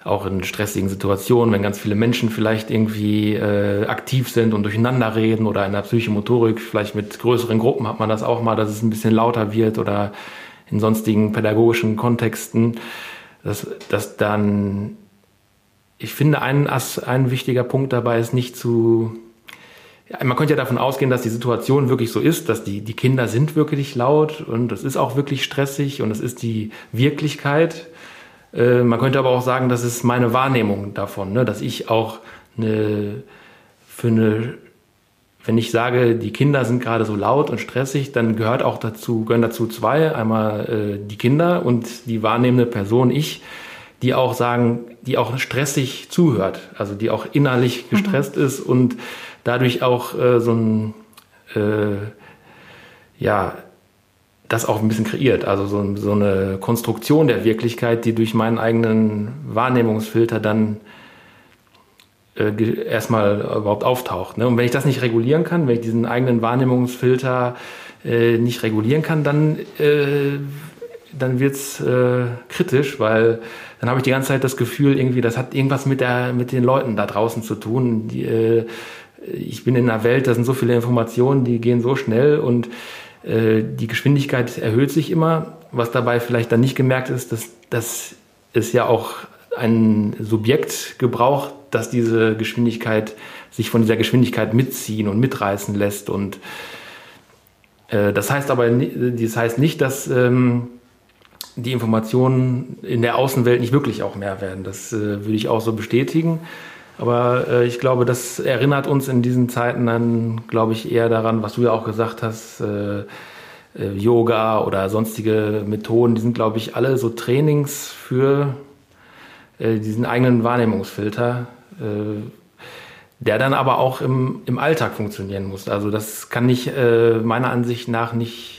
auch in stressigen Situationen, wenn ganz viele Menschen vielleicht irgendwie äh, aktiv sind und durcheinander reden oder in der Psychomotorik, vielleicht mit größeren Gruppen hat man das auch mal, dass es ein bisschen lauter wird oder in sonstigen pädagogischen Kontexten, dass, dass dann, ich finde, ein, ein wichtiger Punkt dabei ist nicht zu, man könnte ja davon ausgehen, dass die Situation wirklich so ist, dass die, die Kinder sind wirklich laut und es ist auch wirklich stressig und es ist die Wirklichkeit. Äh, man könnte aber auch sagen, das ist meine Wahrnehmung davon, ne? dass ich auch eine, für eine, wenn ich sage, die Kinder sind gerade so laut und stressig, dann gehört auch dazu, gehören dazu zwei, einmal äh, die Kinder und die wahrnehmende Person, ich, die auch sagen, die auch stressig zuhört, also die auch innerlich mhm. gestresst mhm. ist und dadurch auch äh, so ein, äh, ja, das auch ein bisschen kreiert. Also so, so, eine Konstruktion der Wirklichkeit, die durch meinen eigenen Wahrnehmungsfilter dann äh, erstmal überhaupt auftaucht. Ne? Und wenn ich das nicht regulieren kann, wenn ich diesen eigenen Wahrnehmungsfilter äh, nicht regulieren kann, dann, äh, dann wird's äh, kritisch, weil dann habe ich die ganze Zeit das Gefühl, irgendwie, das hat irgendwas mit, der, mit den Leuten da draußen zu tun. Die, äh, ich bin in einer Welt, da sind so viele Informationen, die gehen so schnell und die Geschwindigkeit erhöht sich immer. Was dabei vielleicht dann nicht gemerkt ist, dass, dass es ja auch ein Subjekt gebraucht, das diese Geschwindigkeit sich von dieser Geschwindigkeit mitziehen und mitreißen lässt. Und äh, das heißt aber, das heißt nicht, dass ähm, die Informationen in der Außenwelt nicht wirklich auch mehr werden. Das äh, würde ich auch so bestätigen. Aber äh, ich glaube, das erinnert uns in diesen Zeiten dann, glaube ich, eher daran, was du ja auch gesagt hast, äh, äh, Yoga oder sonstige Methoden, die sind, glaube ich, alle so Trainings für äh, diesen eigenen Wahrnehmungsfilter, äh, der dann aber auch im, im Alltag funktionieren muss. Also das kann nicht äh, meiner Ansicht nach nicht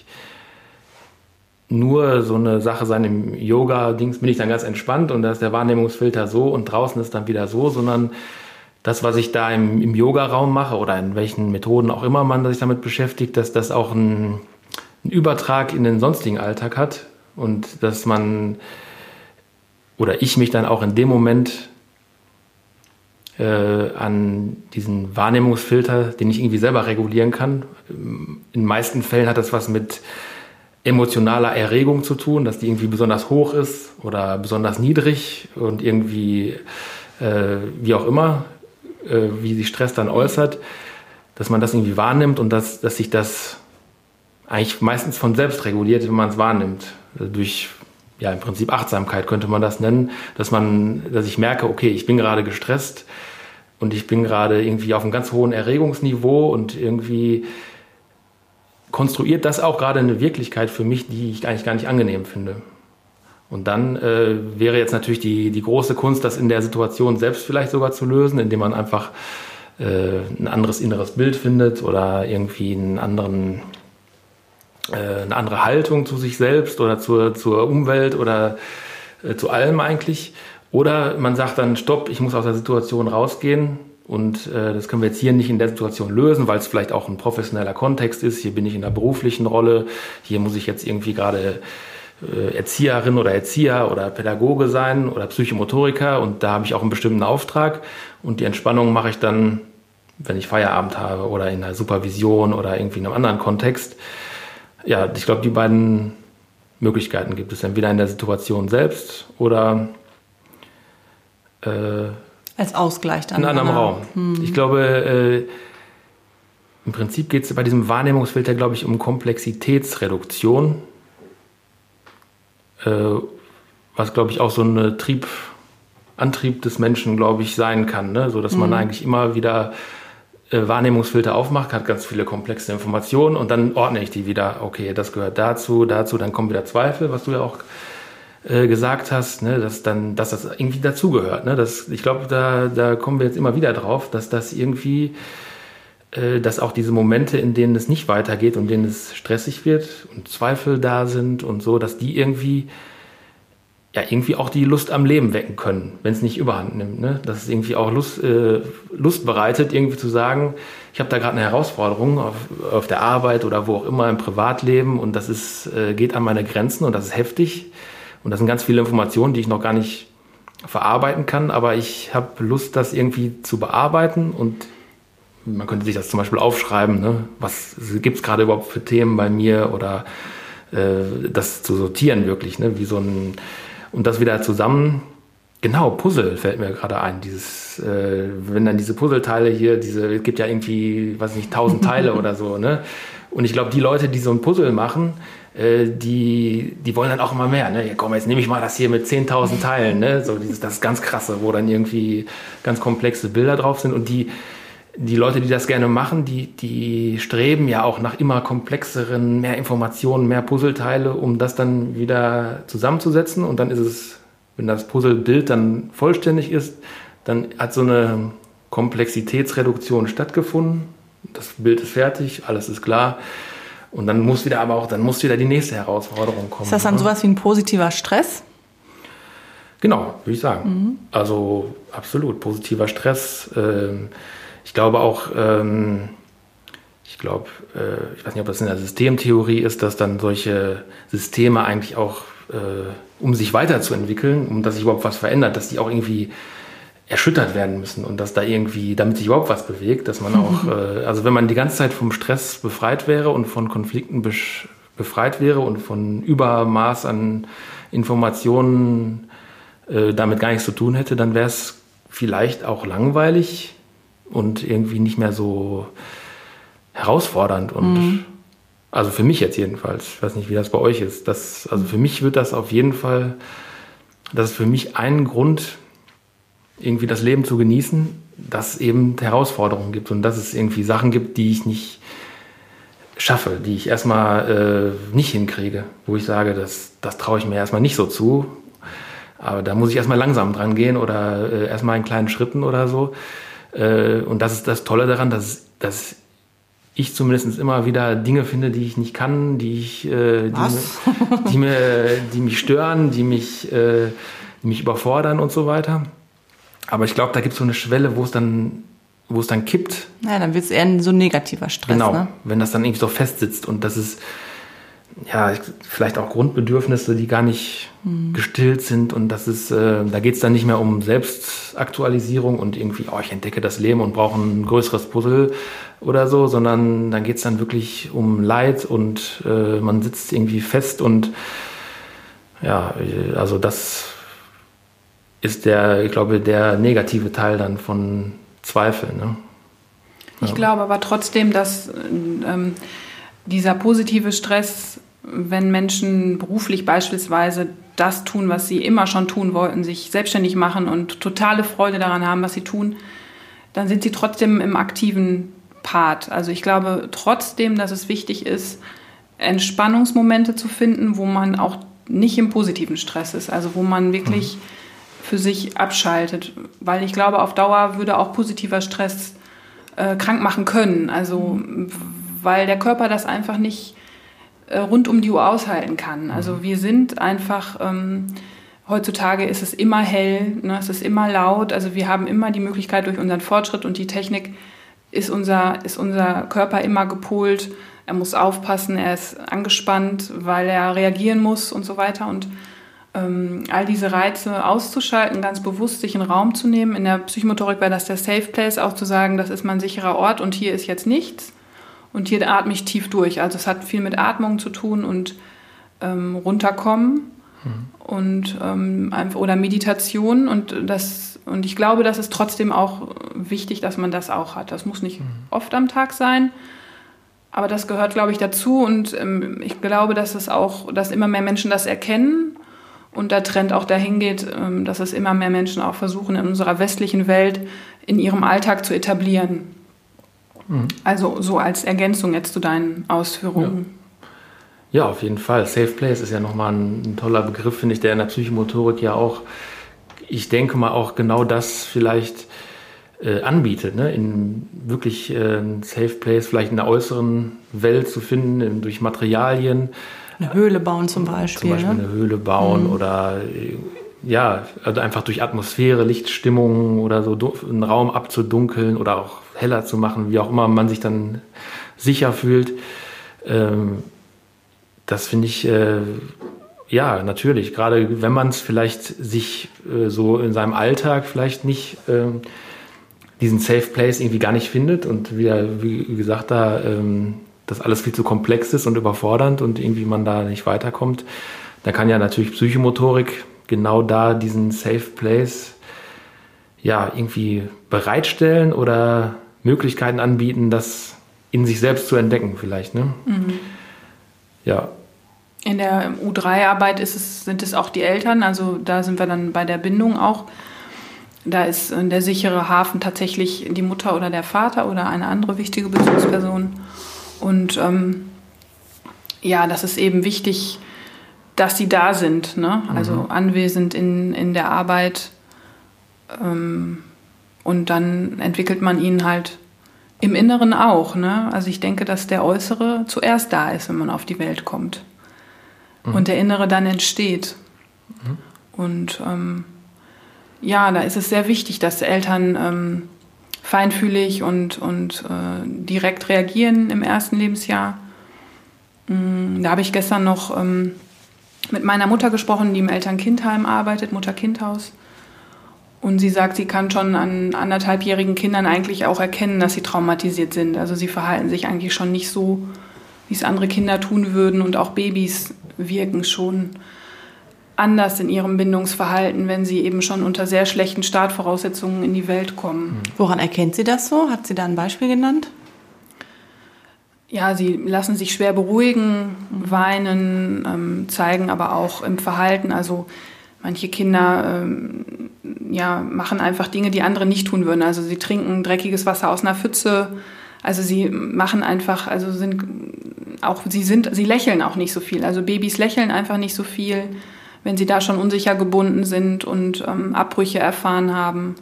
nur so eine Sache sein, im Yoga-Dings bin ich dann ganz entspannt und da ist der Wahrnehmungsfilter so und draußen ist dann wieder so, sondern das, was ich da im, im Yoga-Raum mache oder in welchen Methoden auch immer man sich damit beschäftigt, dass das auch einen, einen Übertrag in den sonstigen Alltag hat und dass man oder ich mich dann auch in dem Moment äh, an diesen Wahrnehmungsfilter, den ich irgendwie selber regulieren kann. In den meisten Fällen hat das was mit emotionaler Erregung zu tun, dass die irgendwie besonders hoch ist oder besonders niedrig und irgendwie, äh, wie auch immer, äh, wie sich Stress dann äußert, dass man das irgendwie wahrnimmt und dass, dass sich das eigentlich meistens von selbst reguliert, wenn man es wahrnimmt. Also durch, ja, im Prinzip Achtsamkeit könnte man das nennen, dass man, dass ich merke, okay, ich bin gerade gestresst und ich bin gerade irgendwie auf einem ganz hohen Erregungsniveau und irgendwie konstruiert das auch gerade eine Wirklichkeit für mich, die ich eigentlich gar nicht angenehm finde. Und dann äh, wäre jetzt natürlich die, die große Kunst, das in der Situation selbst vielleicht sogar zu lösen, indem man einfach äh, ein anderes inneres Bild findet oder irgendwie einen anderen, äh, eine andere Haltung zu sich selbst oder zur, zur Umwelt oder äh, zu allem eigentlich. Oder man sagt dann, stopp, ich muss aus der Situation rausgehen, und äh, das können wir jetzt hier nicht in der Situation lösen, weil es vielleicht auch ein professioneller Kontext ist. Hier bin ich in einer beruflichen Rolle. Hier muss ich jetzt irgendwie gerade äh, Erzieherin oder Erzieher oder Pädagoge sein oder Psychomotoriker. Und da habe ich auch einen bestimmten Auftrag. Und die Entspannung mache ich dann, wenn ich Feierabend habe oder in einer Supervision oder irgendwie in einem anderen Kontext. Ja, ich glaube, die beiden Möglichkeiten gibt es entweder in der Situation selbst oder äh, als Ausgleich dann. In einem anderen Raum. Hm. Ich glaube, äh, im Prinzip geht es bei diesem Wahrnehmungsfilter, glaube ich, um Komplexitätsreduktion. Äh, was, glaube ich, auch so ein Trieb, Antrieb des Menschen, glaube ich, sein kann. Ne? So dass man hm. eigentlich immer wieder äh, Wahrnehmungsfilter aufmacht, hat ganz viele komplexe Informationen und dann ordne ich die wieder. Okay, das gehört dazu, dazu, dann kommen wieder Zweifel, was du ja auch äh, gesagt hast, ne, dass dann, dass das irgendwie dazugehört. Ne? Ich glaube, da, da kommen wir jetzt immer wieder drauf, dass das irgendwie, äh, dass auch diese Momente, in denen es nicht weitergeht und denen es stressig wird und Zweifel da sind und so, dass die irgendwie ja irgendwie auch die Lust am Leben wecken können, wenn es nicht überhand nimmt. Ne? Dass es irgendwie auch Lust, äh, Lust bereitet, irgendwie zu sagen, ich habe da gerade eine Herausforderung auf, auf der Arbeit oder wo auch immer im Privatleben und das ist, äh, geht an meine Grenzen und das ist heftig und das sind ganz viele Informationen, die ich noch gar nicht verarbeiten kann, aber ich habe Lust, das irgendwie zu bearbeiten und man könnte sich das zum Beispiel aufschreiben, ne? was gibt es gerade überhaupt für Themen bei mir oder äh, das zu sortieren wirklich, ne? wie so ein und das wieder zusammen. Genau, Puzzle fällt mir gerade ein. Dieses, äh, wenn dann diese Puzzleteile hier, diese, es gibt ja irgendwie, weiß nicht, tausend Teile oder so, ne? Und ich glaube, die Leute, die so ein Puzzle machen, die, die wollen dann auch immer mehr. Ne? Ja, komm, jetzt nehme ich mal das hier mit 10.000 Teilen. Ne? So dieses, das ganz krasse, wo dann irgendwie ganz komplexe Bilder drauf sind. Und die, die Leute, die das gerne machen, die, die streben ja auch nach immer komplexeren, mehr Informationen, mehr Puzzleteile, um das dann wieder zusammenzusetzen. Und dann ist es, wenn das Puzzlebild dann vollständig ist, dann hat so eine Komplexitätsreduktion stattgefunden. Das Bild ist fertig, alles ist klar. Und dann muss wieder aber auch, dann muss wieder die nächste Herausforderung kommen. Ist das dann ne? sowas wie ein positiver Stress? Genau, würde ich sagen. Mhm. Also absolut positiver Stress. Ähm, ich glaube auch, ähm, ich glaube, äh, ich weiß nicht, ob das in der Systemtheorie ist, dass dann solche Systeme eigentlich auch, äh, um sich weiterzuentwickeln, um dass sich überhaupt was verändert, dass die auch irgendwie erschüttert werden müssen und dass da irgendwie, damit sich überhaupt was bewegt, dass man auch, äh, also wenn man die ganze Zeit vom Stress befreit wäre und von Konflikten befreit wäre und von Übermaß an Informationen äh, damit gar nichts zu tun hätte, dann wäre es vielleicht auch langweilig und irgendwie nicht mehr so herausfordernd und mhm. also für mich jetzt jedenfalls, ich weiß nicht, wie das bei euch ist. Das, also für mich wird das auf jeden Fall, das ist für mich ein Grund, irgendwie das Leben zu genießen, dass es eben Herausforderungen gibt und dass es irgendwie Sachen gibt, die ich nicht schaffe, die ich erstmal äh, nicht hinkriege, wo ich sage, das, das traue ich mir erstmal nicht so zu aber da muss ich erstmal langsam dran gehen oder äh, erstmal in kleinen Schritten oder so. Äh, und das ist das Tolle daran, dass, dass ich zumindest immer wieder Dinge finde, die ich nicht kann, die, ich, äh, die, die, mir, die mich stören, die mich, äh, die mich überfordern und so weiter. Aber ich glaube, da gibt es so eine Schwelle, wo es dann wo es dann kippt. Ja, dann wird es eher so ein negativer Stress. Genau, ne? wenn das dann irgendwie so festsitzt und das ist ja, vielleicht auch Grundbedürfnisse, die gar nicht mhm. gestillt sind. Und das ist, äh, da geht es dann nicht mehr um Selbstaktualisierung und irgendwie, oh, ich entdecke das Leben und brauche ein größeres Puzzle oder so, sondern dann geht es dann wirklich um Leid und äh, man sitzt irgendwie fest und ja, also das ist der, ich glaube, der negative Teil dann von Zweifel. Ne? Ich ja. glaube aber trotzdem, dass ähm, dieser positive Stress wenn Menschen beruflich beispielsweise das tun, was sie immer schon tun wollten, sich selbstständig machen und totale Freude daran haben, was sie tun, dann sind sie trotzdem im aktiven Part. Also ich glaube trotzdem, dass es wichtig ist, Entspannungsmomente zu finden, wo man auch nicht im positiven Stress ist, also wo man wirklich mhm. Für sich abschaltet, weil ich glaube, auf Dauer würde auch positiver Stress äh, krank machen können, also weil der Körper das einfach nicht äh, rund um die Uhr aushalten kann. Also mhm. wir sind einfach, ähm, heutzutage ist es immer hell, ne, es ist immer laut, also wir haben immer die Möglichkeit durch unseren Fortschritt und die Technik ist unser, ist unser Körper immer gepolt, er muss aufpassen, er ist angespannt, weil er reagieren muss und so weiter. Und all diese Reize auszuschalten, ganz bewusst sich einen Raum zu nehmen. In der Psychomotorik wäre das der Safe Place, auch zu sagen, das ist mein sicherer Ort und hier ist jetzt nichts. Und hier atme ich tief durch. Also es hat viel mit Atmung zu tun und ähm, runterkommen mhm. und ähm, einfach, oder Meditation. Und das und ich glaube, das ist trotzdem auch wichtig, dass man das auch hat. Das muss nicht mhm. oft am Tag sein. Aber das gehört, glaube ich, dazu. Und ähm, ich glaube, dass es auch, dass immer mehr Menschen das erkennen und der Trend auch dahin geht, ähm, dass es immer mehr Menschen auch versuchen, in unserer westlichen Welt in ihrem Alltag zu etablieren. Mhm. Also so als Ergänzung jetzt zu deinen Ausführungen. Ja. ja auf jeden Fall. Safe Place ist ja nochmal ein, ein toller Begriff, finde ich, der in der Psychomotorik ja auch, ich denke mal, auch genau das vielleicht äh, anbietet, ne? in wirklich äh, ein Safe Place vielleicht in der äußeren Welt zu finden, in, durch Materialien. Eine Höhle bauen zum Beispiel. Zum Beispiel ne? eine Höhle bauen mhm. oder ja, also einfach durch Atmosphäre, Lichtstimmung oder so einen Raum abzudunkeln oder auch heller zu machen, wie auch immer man sich dann sicher fühlt. Ähm, das finde ich, äh, ja, natürlich, gerade wenn man es vielleicht sich äh, so in seinem Alltag vielleicht nicht äh, diesen Safe Place irgendwie gar nicht findet und wieder, wie gesagt, da ähm, das alles viel zu komplex ist und überfordernd und irgendwie man da nicht weiterkommt, dann kann ja natürlich Psychomotorik genau da diesen Safe Place ja irgendwie bereitstellen oder Möglichkeiten anbieten, das in sich selbst zu entdecken vielleicht. Ne? Mhm. Ja. In der U3-Arbeit es, sind es auch die Eltern, also da sind wir dann bei der Bindung auch. Da ist äh, der sichere Hafen tatsächlich die Mutter oder der Vater oder eine andere wichtige Bezugsperson. Und ähm, ja, das ist eben wichtig, dass sie da sind, ne? also mhm. anwesend in, in der Arbeit. Ähm, und dann entwickelt man ihnen halt Im Inneren auch. Ne? Also ich denke, dass der Äußere zuerst da ist, wenn man auf die Welt kommt. Mhm. Und der Innere dann entsteht. Mhm. Und ähm, ja, da ist es sehr wichtig, dass Eltern ähm, feinfühlig und, und äh, direkt reagieren im ersten Lebensjahr. Mhm, da habe ich gestern noch ähm, mit meiner Mutter gesprochen, die im Eltern-Kind-Heim arbeitet, Mutter-Kind-Haus. Und sie sagt, sie kann schon an anderthalbjährigen Kindern eigentlich auch erkennen, dass sie traumatisiert sind. Also sie verhalten sich eigentlich schon nicht so, wie es andere Kinder tun würden. Und auch Babys wirken schon anders in ihrem Bindungsverhalten, wenn sie eben schon unter sehr schlechten Startvoraussetzungen in die Welt kommen. Woran erkennt sie das so? Hat sie da ein Beispiel genannt? Ja, sie lassen sich schwer beruhigen, weinen, ähm, zeigen aber auch im Verhalten, also manche Kinder ähm, ja, machen einfach Dinge, die andere nicht tun würden. Also sie trinken dreckiges Wasser aus einer Pfütze. Also sie machen einfach, also sind auch, sie sind, sie lächeln auch nicht so viel. Also Babys lächeln einfach nicht so viel, wenn sie da schon unsicher gebunden sind und ähm, Abbrüche erfahren haben,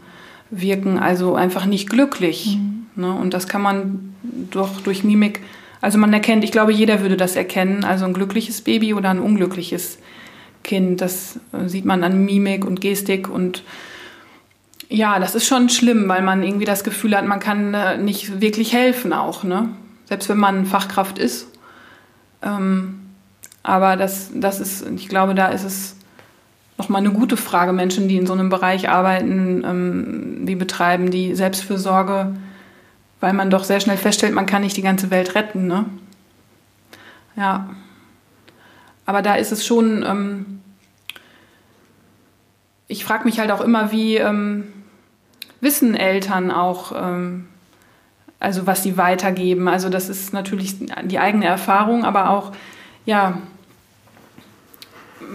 wirken also einfach nicht glücklich. Mhm. Ne? Und das kann man doch durch Mimik, also man erkennt, ich glaube, jeder würde das erkennen, also ein glückliches Baby oder ein unglückliches Kind. Das äh, sieht man an Mimik und Gestik und ja, das ist schon schlimm, weil man irgendwie das Gefühl hat, man kann äh, nicht wirklich helfen auch, ne? Selbst wenn man Fachkraft ist. Ähm, aber das, das ist, ich glaube, da ist es nochmal eine gute Frage. Menschen, die in so einem Bereich arbeiten, ähm, wie betreiben die Selbstfürsorge, weil man doch sehr schnell feststellt, man kann nicht die ganze Welt retten, ne? Ja. Aber da ist es schon, ähm, ich frage mich halt auch immer, wie ähm, wissen Eltern auch, ähm, also was sie weitergeben. Also das ist natürlich die eigene Erfahrung, aber auch, ja,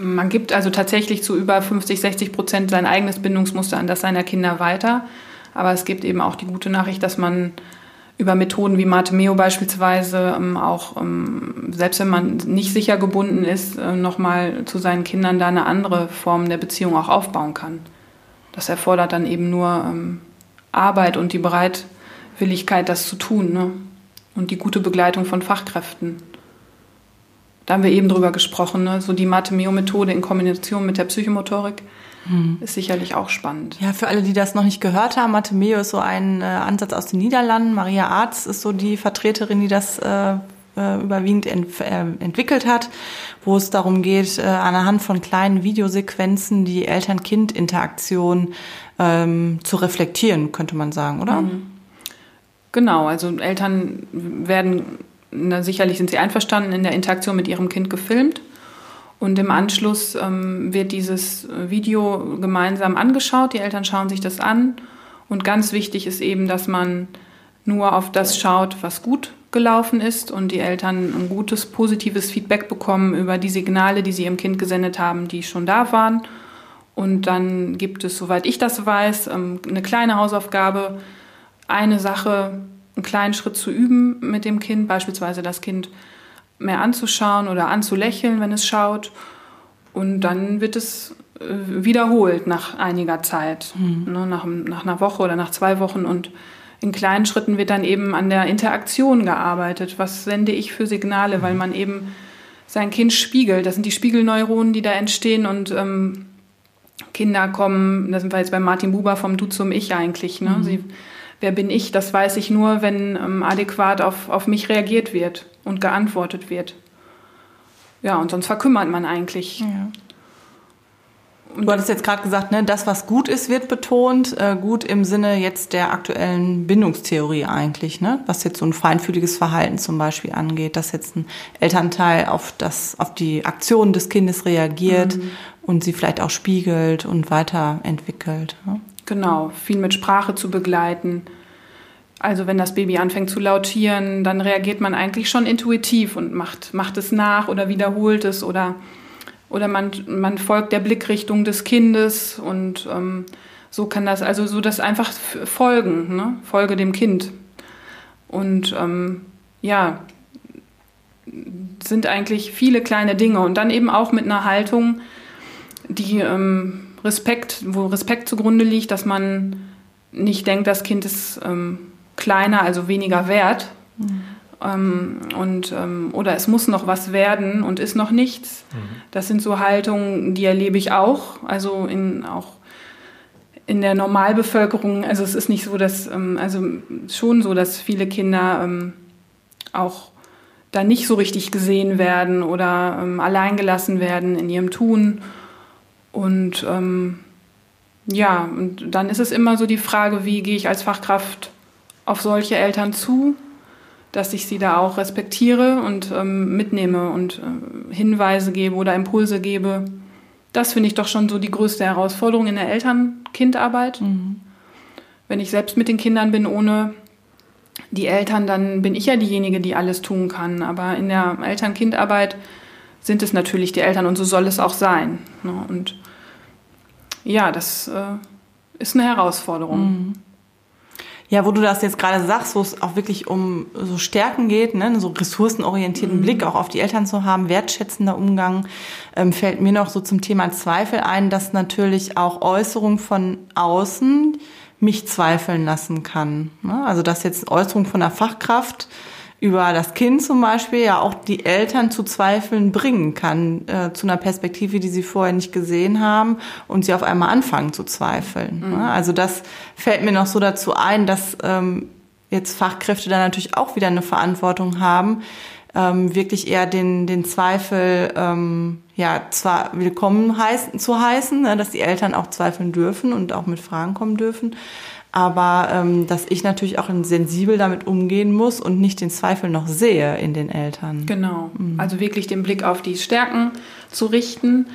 man gibt also tatsächlich zu über 50, 60 Prozent sein eigenes Bindungsmuster an das seiner Kinder weiter. Aber es gibt eben auch die gute Nachricht, dass man über Methoden wie Matemeo beispielsweise ähm, auch, ähm, selbst wenn man nicht sicher gebunden ist, äh, nochmal zu seinen Kindern da eine andere Form der Beziehung auch aufbauen kann. Das erfordert dann eben nur ähm, Arbeit und die Bereitwilligkeit, das zu tun ne? und die gute Begleitung von Fachkräften. Da haben wir eben drüber gesprochen, ne? so die Matemeo-Methode in Kombination mit der Psychomotorik hm. Ist sicherlich auch spannend. Ja, für alle, die das noch nicht gehört haben, Matemeo ist so ein äh, Ansatz aus den Niederlanden. Maria Arz ist so die Vertreterin, die das äh, äh überwiegend ent äh, entwickelt hat, wo es darum geht, äh, anhand von kleinen Videosequenzen die Eltern-Kind-Interaktion ähm, zu reflektieren, könnte man sagen, oder? Mhm. Genau, also Eltern werden, na, sicherlich sind sie einverstanden, in der Interaktion mit ihrem Kind gefilmt und im Anschluss ähm, wird dieses Video gemeinsam angeschaut. Die Eltern schauen sich das an. Und ganz wichtig ist eben, dass man nur auf das schaut, was gut gelaufen ist und die Eltern ein gutes, positives Feedback bekommen über die Signale, die sie ihrem Kind gesendet haben, die schon da waren. Und dann gibt es, soweit ich das weiß, ähm, eine kleine Hausaufgabe, eine Sache, einen kleinen Schritt zu üben mit dem Kind, beispielsweise das Kind mehr anzuschauen oder anzulächeln, wenn es schaut. Und dann wird es äh, wiederholt nach einiger Zeit, mhm. ne, nach, nach einer Woche oder nach zwei Wochen. Und in kleinen Schritten wird dann eben an der Interaktion gearbeitet. Was sende ich für Signale, weil man eben sein Kind spiegelt. Das sind die Spiegelneuronen, die da entstehen und ähm, Kinder kommen, da sind wir jetzt bei Martin Buber vom Du zum Ich eigentlich. Ne? Mhm. Sie wer bin ich, das weiß ich nur, wenn ähm, adäquat auf, auf mich reagiert wird und geantwortet wird. Ja, und sonst verkümmert man eigentlich. Ja. Du hattest jetzt gerade gesagt, ne, das, was gut ist, wird betont. Äh, gut im Sinne jetzt der aktuellen Bindungstheorie eigentlich, ne? was jetzt so ein feinfühliges Verhalten zum Beispiel angeht, dass jetzt ein Elternteil auf, das, auf die Aktion des Kindes reagiert mhm. und sie vielleicht auch spiegelt und weiterentwickelt. Ne? Genau, viel mit Sprache zu begleiten. Also wenn das Baby anfängt zu lautieren, dann reagiert man eigentlich schon intuitiv und macht, macht es nach oder wiederholt es oder, oder man, man folgt der Blickrichtung des Kindes und ähm, so kann das, also so das einfach folgen, ne? folge dem Kind. Und ähm, ja, sind eigentlich viele kleine Dinge und dann eben auch mit einer Haltung, die ähm, Respekt, wo Respekt zugrunde liegt, dass man nicht denkt, das Kind ist ähm, kleiner, also weniger wert. Mhm. Ähm, und, ähm, oder es muss noch was werden und ist noch nichts. Mhm. Das sind so Haltungen, die erlebe ich auch. Also in, auch in der Normalbevölkerung. Also es ist nicht so, dass, ähm, also schon so, dass viele Kinder ähm, auch da nicht so richtig gesehen werden oder ähm, alleingelassen werden in ihrem Tun. Und ähm, ja, und dann ist es immer so die Frage, wie gehe ich als Fachkraft auf solche Eltern zu, dass ich sie da auch respektiere und ähm, mitnehme und äh, Hinweise gebe oder Impulse gebe. Das finde ich doch schon so die größte Herausforderung in der Eltern-Kind-Arbeit. Mhm. Wenn ich selbst mit den Kindern bin, ohne die Eltern, dann bin ich ja diejenige, die alles tun kann. Aber in der Eltern-Kind-Arbeit sind es natürlich die Eltern und so soll es auch sein. Ne? Und ja, das äh, ist eine Herausforderung. Mhm. Ja, wo du das jetzt gerade sagst, wo es auch wirklich um so Stärken geht, ne, so ressourcenorientierten mhm. Blick auch auf die Eltern zu haben, wertschätzender Umgang, ähm, fällt mir noch so zum Thema Zweifel ein, dass natürlich auch Äußerungen von außen mich zweifeln lassen kann. Ne? Also dass jetzt Äußerung von der Fachkraft über das Kind zum Beispiel ja auch die Eltern zu Zweifeln bringen kann, äh, zu einer Perspektive, die sie vorher nicht gesehen haben und sie auf einmal anfangen zu zweifeln. Ne? Mhm. Also das fällt mir noch so dazu ein, dass ähm, jetzt Fachkräfte da natürlich auch wieder eine Verantwortung haben, ähm, wirklich eher den, den Zweifel ähm, ja zwar willkommen heißen, zu heißen, ne, dass die Eltern auch zweifeln dürfen und auch mit Fragen kommen dürfen, aber ähm, dass ich natürlich auch sensibel damit umgehen muss und nicht den Zweifel noch sehe in den Eltern. Genau, mhm. also wirklich den Blick auf die Stärken zu richten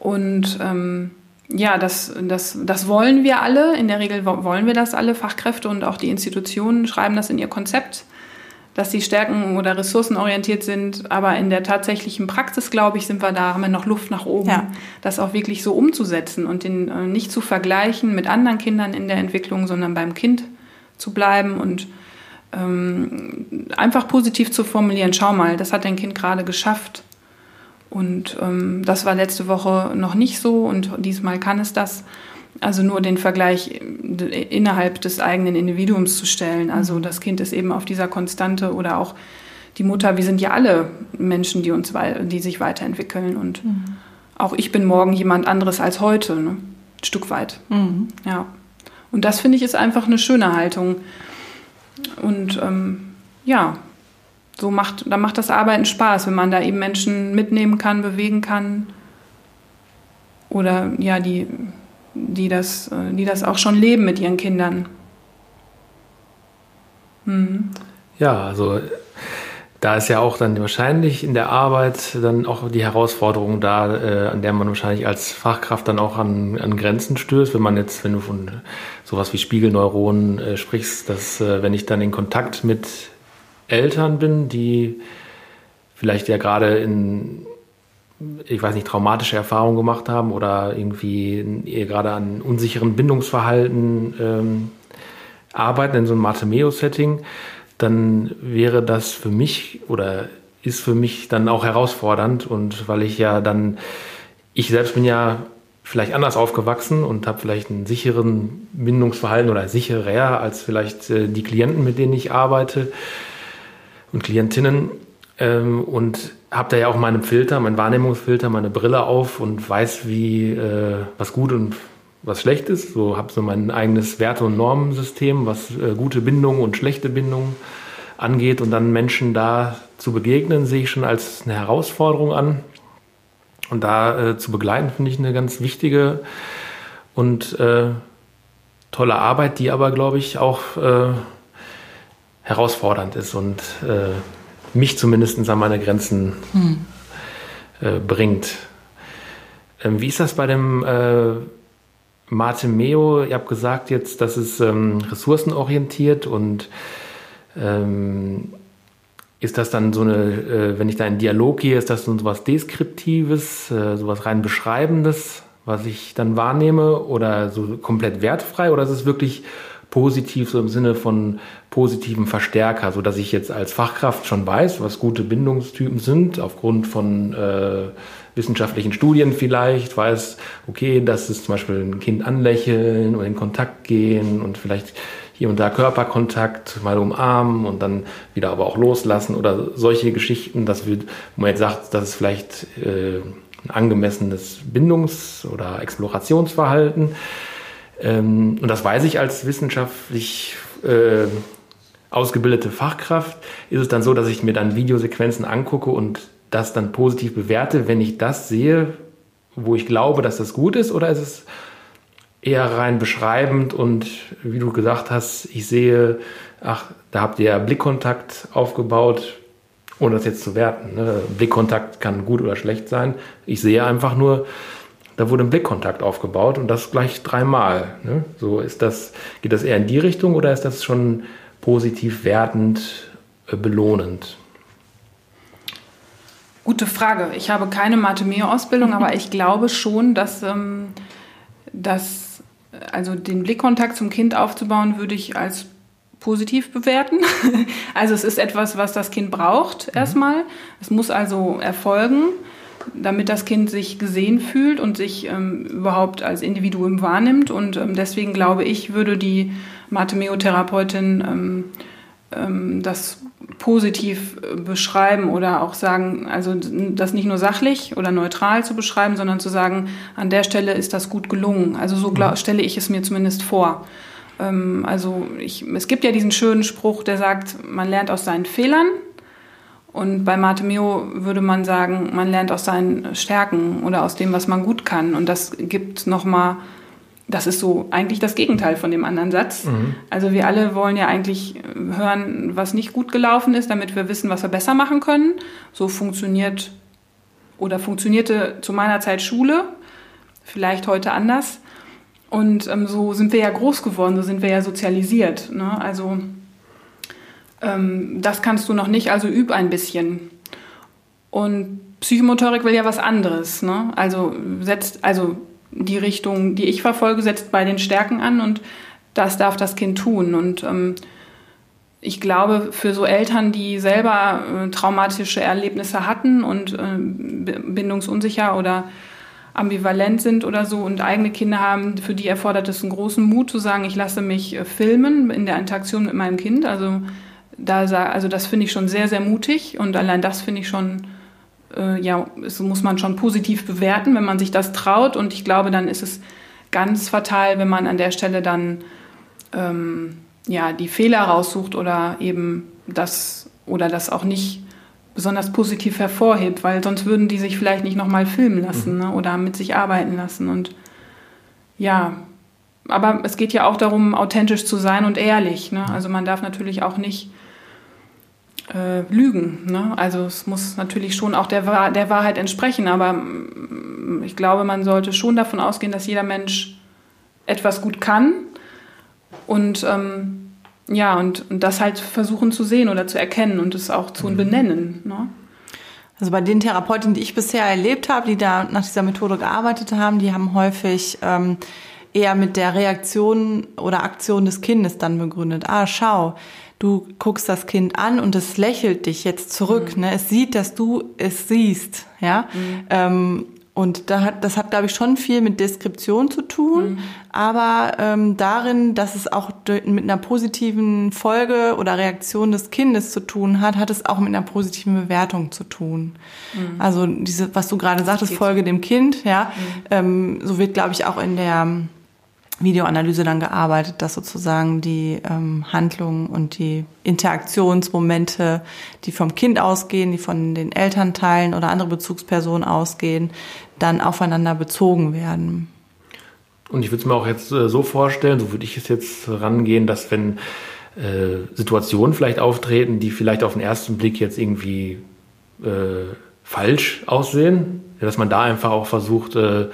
und ähm, ja, das, das, das wollen wir alle. In der Regel wollen wir das alle. Fachkräfte und auch die Institutionen schreiben das in ihr Konzept dass sie stärken- oder ressourcenorientiert sind. Aber in der tatsächlichen Praxis, glaube ich, sind wir da, haben wir noch Luft nach oben, ja. das auch wirklich so umzusetzen und den äh, nicht zu vergleichen mit anderen Kindern in der Entwicklung, sondern beim Kind zu bleiben und ähm, einfach positiv zu formulieren. Schau mal, das hat dein Kind gerade geschafft. Und ähm, das war letzte Woche noch nicht so und diesmal kann es das. Also nur den Vergleich innerhalb des eigenen Individuums zu stellen. Also mhm. das Kind ist eben auf dieser Konstante oder auch die Mutter. Wir sind ja alle Menschen, die uns, die sich weiterentwickeln und mhm. auch ich bin morgen jemand anderes als heute, ne? ein Stück weit. Mhm. Ja. Und das finde ich ist einfach eine schöne Haltung. Und ähm, ja, so macht, da macht das Arbeiten Spaß, wenn man da eben Menschen mitnehmen kann, bewegen kann. Oder ja, die die das, äh, die das auch schon leben mit ihren Kindern. Mhm. Ja, also da ist ja auch dann wahrscheinlich in der Arbeit dann auch die Herausforderung da, äh, an der man wahrscheinlich als Fachkraft dann auch an, an Grenzen stößt, wenn man jetzt, wenn du von sowas wie Spiegelneuronen äh, sprichst, dass äh, wenn ich dann in Kontakt mit Eltern bin, die vielleicht ja gerade in ich weiß nicht, traumatische Erfahrungen gemacht haben oder irgendwie gerade an unsicheren Bindungsverhalten ähm, arbeiten in so einem Martemeo-Setting, dann wäre das für mich oder ist für mich dann auch herausfordernd und weil ich ja dann, ich selbst bin ja vielleicht anders aufgewachsen und habe vielleicht einen sicheren Bindungsverhalten oder sicherer als vielleicht äh, die Klienten, mit denen ich arbeite und Klientinnen. Ähm, und habe da ja auch meinen Filter, meinen Wahrnehmungsfilter, meine Brille auf und weiß, wie äh, was gut und was schlecht ist. So habe so mein eigenes Werte- und Normensystem, was äh, gute Bindungen und schlechte Bindungen angeht. Und dann Menschen da zu begegnen, sehe ich schon als eine Herausforderung an. Und da äh, zu begleiten, finde ich eine ganz wichtige und äh, tolle Arbeit, die aber, glaube ich, auch äh, herausfordernd ist und äh, mich zumindest an meine Grenzen hm. äh, bringt. Ähm, wie ist das bei dem äh, Meo? Ihr habt gesagt jetzt, dass es ähm, ressourcenorientiert und ähm, ist das dann so eine, äh, wenn ich da in Dialog gehe, ist das so was Deskriptives, äh, so was rein Beschreibendes, was ich dann wahrnehme oder so komplett wertfrei oder ist es wirklich positiv, so im Sinne von positiven Verstärker, so dass ich jetzt als Fachkraft schon weiß, was gute Bindungstypen sind, aufgrund von äh, wissenschaftlichen Studien vielleicht, weiß, okay, das ist zum Beispiel ein Kind anlächeln oder in Kontakt gehen und vielleicht hier und da Körperkontakt, mal umarmen und dann wieder aber auch loslassen oder solche Geschichten, dass wir, man jetzt sagt, das ist vielleicht äh, ein angemessenes Bindungs- oder Explorationsverhalten. Ähm, und das weiß ich als wissenschaftlich äh, ausgebildete Fachkraft, ist es dann so, dass ich mir dann Videosequenzen angucke und das dann positiv bewerte, wenn ich das sehe, wo ich glaube, dass das gut ist, oder ist es eher rein beschreibend und wie du gesagt hast, ich sehe, ach, da habt ihr Blickkontakt aufgebaut, ohne das jetzt zu werten. Ne? Blickkontakt kann gut oder schlecht sein. Ich sehe einfach nur, da wurde ein Blickkontakt aufgebaut und das gleich dreimal. Ne? So ist das, geht das eher in die Richtung oder ist das schon positiv wertend, äh, belohnend? Gute Frage. Ich habe keine Mathe-Meo-Ausbildung, aber ich glaube schon, dass, ähm, dass also den Blickkontakt zum Kind aufzubauen, würde ich als positiv bewerten. Also es ist etwas, was das Kind braucht mhm. erstmal. Es muss also erfolgen, damit das Kind sich gesehen fühlt und sich ähm, überhaupt als Individuum wahrnimmt. Und ähm, deswegen glaube ich, würde die Mathe-Meo-Therapeutin ähm, ähm, das positiv äh, beschreiben oder auch sagen, also das nicht nur sachlich oder neutral zu beschreiben, sondern zu sagen, an der Stelle ist das gut gelungen. Also so glaub, mhm. stelle ich es mir zumindest vor. Ähm, also ich, es gibt ja diesen schönen Spruch, der sagt, man lernt aus seinen Fehlern. Und bei Mate Meo würde man sagen, man lernt aus seinen Stärken oder aus dem, was man gut kann. Und das gibt nochmal das ist so eigentlich das Gegenteil von dem anderen Satz. Mhm. Also wir alle wollen ja eigentlich hören, was nicht gut gelaufen ist, damit wir wissen, was wir besser machen können. So funktioniert oder funktionierte zu meiner Zeit Schule, vielleicht heute anders. Und ähm, so sind wir ja groß geworden, so sind wir ja sozialisiert. Ne? Also ähm, das kannst du noch nicht, also üb ein bisschen. Und Psychomotorik will ja was anderes. Ne? Also setzt, also die Richtung, die ich verfolge, setzt bei den Stärken an und das darf das Kind tun. Und ähm, ich glaube, für so Eltern, die selber äh, traumatische Erlebnisse hatten und äh, bindungsunsicher oder ambivalent sind oder so und eigene Kinder haben, für die erfordert es einen großen Mut zu sagen, ich lasse mich äh, filmen in der Interaktion mit meinem Kind. Also da also das finde ich schon sehr sehr mutig und allein das finde ich schon äh, ja, das muss man schon positiv bewerten, wenn man sich das traut. Und ich glaube, dann ist es ganz fatal, wenn man an der Stelle dann ähm, ja, die Fehler raussucht oder eben das oder das auch nicht besonders positiv hervorhebt, weil sonst würden die sich vielleicht nicht nochmal filmen lassen mhm. ne, oder mit sich arbeiten lassen. Und ja, aber es geht ja auch darum, authentisch zu sein und ehrlich. Ne? Also man darf natürlich auch nicht äh, lügen. Ne? Also es muss natürlich schon auch der, der Wahrheit entsprechen, aber mm, ich glaube, man sollte schon davon ausgehen, dass jeder Mensch etwas gut kann und ähm, ja, und, und das halt versuchen zu sehen oder zu erkennen und es auch zu mhm. benennen. Ne? Also bei den Therapeutinnen, die ich bisher erlebt habe, die da nach dieser Methode gearbeitet haben, die haben häufig ähm, eher mit der Reaktion oder Aktion des Kindes dann begründet. Ah, schau, du guckst das Kind an und es lächelt dich jetzt zurück. Mhm. Ne? Es sieht, dass du es siehst. Ja. Mhm. Ähm, und da hat, das hat, glaube ich, schon viel mit Deskription zu tun, mhm. aber ähm, darin, dass es auch mit einer positiven Folge oder Reaktion des Kindes zu tun hat, hat es auch mit einer positiven Bewertung zu tun. Mhm. Also diese, was du gerade sagtest, Folge dem Kind, ja, mhm. ähm, so wird, glaube ich, auch in der Videoanalyse dann gearbeitet, dass sozusagen die ähm, Handlungen und die Interaktionsmomente, die vom Kind ausgehen, die von den Elternteilen oder andere Bezugspersonen ausgehen, dann aufeinander bezogen werden. Und ich würde es mir auch jetzt äh, so vorstellen, so würde ich es jetzt rangehen, dass wenn äh, Situationen vielleicht auftreten, die vielleicht auf den ersten Blick jetzt irgendwie äh, falsch aussehen, dass man da einfach auch versucht, äh,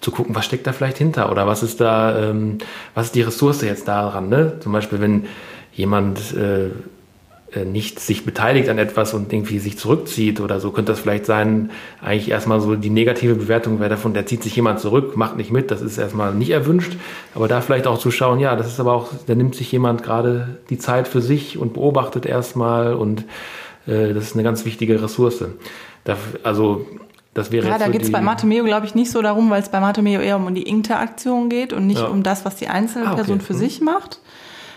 zu gucken, was steckt da vielleicht hinter oder was ist da, ähm, was ist die Ressource jetzt daran. Ne? Zum Beispiel, wenn jemand äh, äh, nicht sich beteiligt an etwas und irgendwie sich zurückzieht oder so, könnte das vielleicht sein, eigentlich erstmal so die negative Bewertung wäre davon, der zieht sich jemand zurück, macht nicht mit, das ist erstmal nicht erwünscht, aber da vielleicht auch zu schauen, ja, das ist aber auch, da nimmt sich jemand gerade die Zeit für sich und beobachtet erstmal und äh, das ist eine ganz wichtige Ressource. Da, also das wäre ja, da geht es bei Matemeo, glaube ich, nicht so darum, weil es bei Matemeo eher um die Interaktion geht und nicht ja. um das, was die einzelne ah, okay. Person für mhm. sich macht.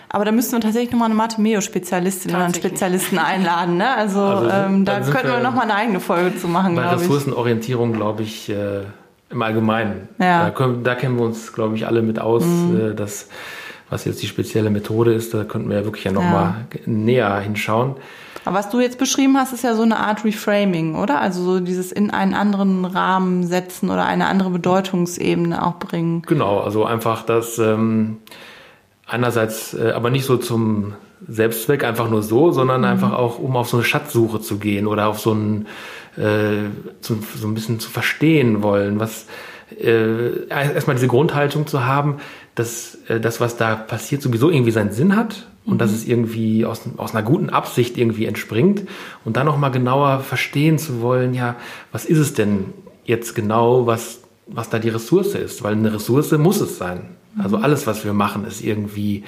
Aber da müssten wir tatsächlich nochmal eine Mathe-Meo-Spezialistin oder einen Spezialisten einladen. Ne? Also, also ähm, da könnten wir, wir nochmal eine eigene Folge zu machen, glaube ich. Bei Ressourcenorientierung, glaube ich, äh, im Allgemeinen. Ja. Da, können, da, kennen wir uns, glaube ich, alle mit aus, mhm. äh, dass was jetzt die spezielle Methode ist, da könnten wir ja wirklich ja nochmal ja. näher hinschauen. Aber was du jetzt beschrieben hast, ist ja so eine Art Reframing, oder? Also so dieses in einen anderen Rahmen setzen oder eine andere Bedeutungsebene auch bringen. Genau, also einfach das ähm, einerseits, äh, aber nicht so zum Selbstzweck einfach nur so, sondern mhm. einfach auch, um auf so eine Schatzsuche zu gehen oder auf so ein, äh, zu, so ein bisschen zu verstehen wollen, was äh, erstmal diese Grundhaltung zu haben, dass äh, das, was da passiert, sowieso irgendwie seinen Sinn hat und mhm. dass es irgendwie aus, aus einer guten Absicht irgendwie entspringt und dann nochmal genauer verstehen zu wollen, ja, was ist es denn jetzt genau, was, was da die Ressource ist? Weil eine Ressource muss es sein. Also mhm. alles, was wir machen, ist irgendwie,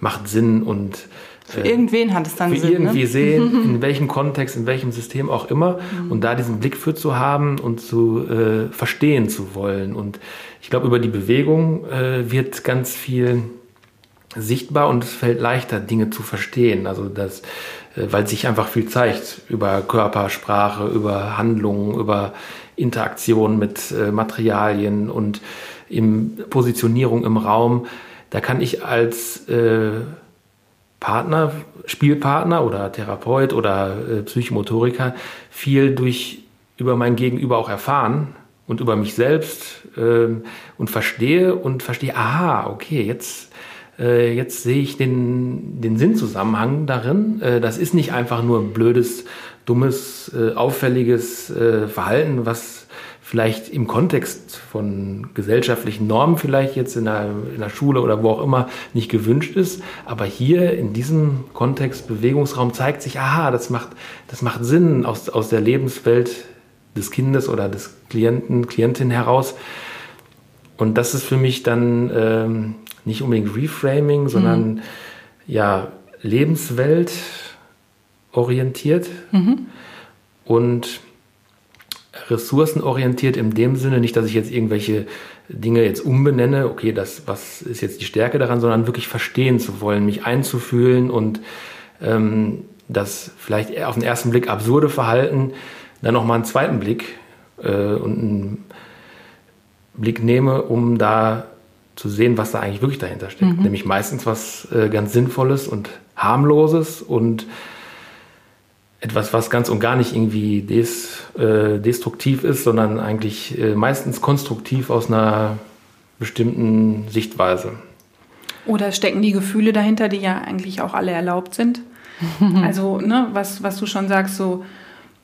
macht Sinn und für äh, irgendwen hat es dann für Sinn. irgendwie ne? sehen, in welchem Kontext, in welchem System auch immer. Mhm. Und da diesen Blick für zu haben und zu äh, verstehen zu wollen. Und ich glaube, über die Bewegung äh, wird ganz viel sichtbar und es fällt leichter, Dinge zu verstehen. Also das, äh, weil sich einfach viel zeigt über Körpersprache, über Handlungen, über Interaktion mit äh, Materialien und in Positionierung im Raum. Da kann ich als äh, Partner, Spielpartner oder Therapeut oder äh, Psychomotoriker viel durch über mein Gegenüber auch erfahren und über mich selbst äh, und verstehe und verstehe, aha, okay, jetzt äh, jetzt sehe ich den, den Sinnzusammenhang darin. Äh, das ist nicht einfach nur blödes, dummes, äh, auffälliges äh, Verhalten, was vielleicht im Kontext von gesellschaftlichen Normen vielleicht jetzt in der, in der Schule oder wo auch immer nicht gewünscht ist. Aber hier in diesem Kontext Bewegungsraum zeigt sich, aha, das macht, das macht Sinn aus, aus der Lebenswelt des Kindes oder des Klienten, Klientin heraus. Und das ist für mich dann ähm, nicht unbedingt Reframing, sondern mhm. ja, Lebenswelt orientiert. Mhm. Und ressourcenorientiert in dem Sinne, nicht, dass ich jetzt irgendwelche Dinge jetzt umbenenne, okay, das, was ist jetzt die Stärke daran, sondern wirklich verstehen zu wollen, mich einzufühlen und ähm, das vielleicht auf den ersten Blick absurde Verhalten dann nochmal einen zweiten Blick äh, und einen Blick nehme, um da zu sehen, was da eigentlich wirklich dahinter steckt. Mhm. Nämlich meistens was äh, ganz Sinnvolles und harmloses und etwas, was ganz und gar nicht irgendwie des, äh, destruktiv ist, sondern eigentlich äh, meistens konstruktiv aus einer bestimmten Sichtweise. Oder stecken die Gefühle dahinter, die ja eigentlich auch alle erlaubt sind? also, ne, was, was du schon sagst, so,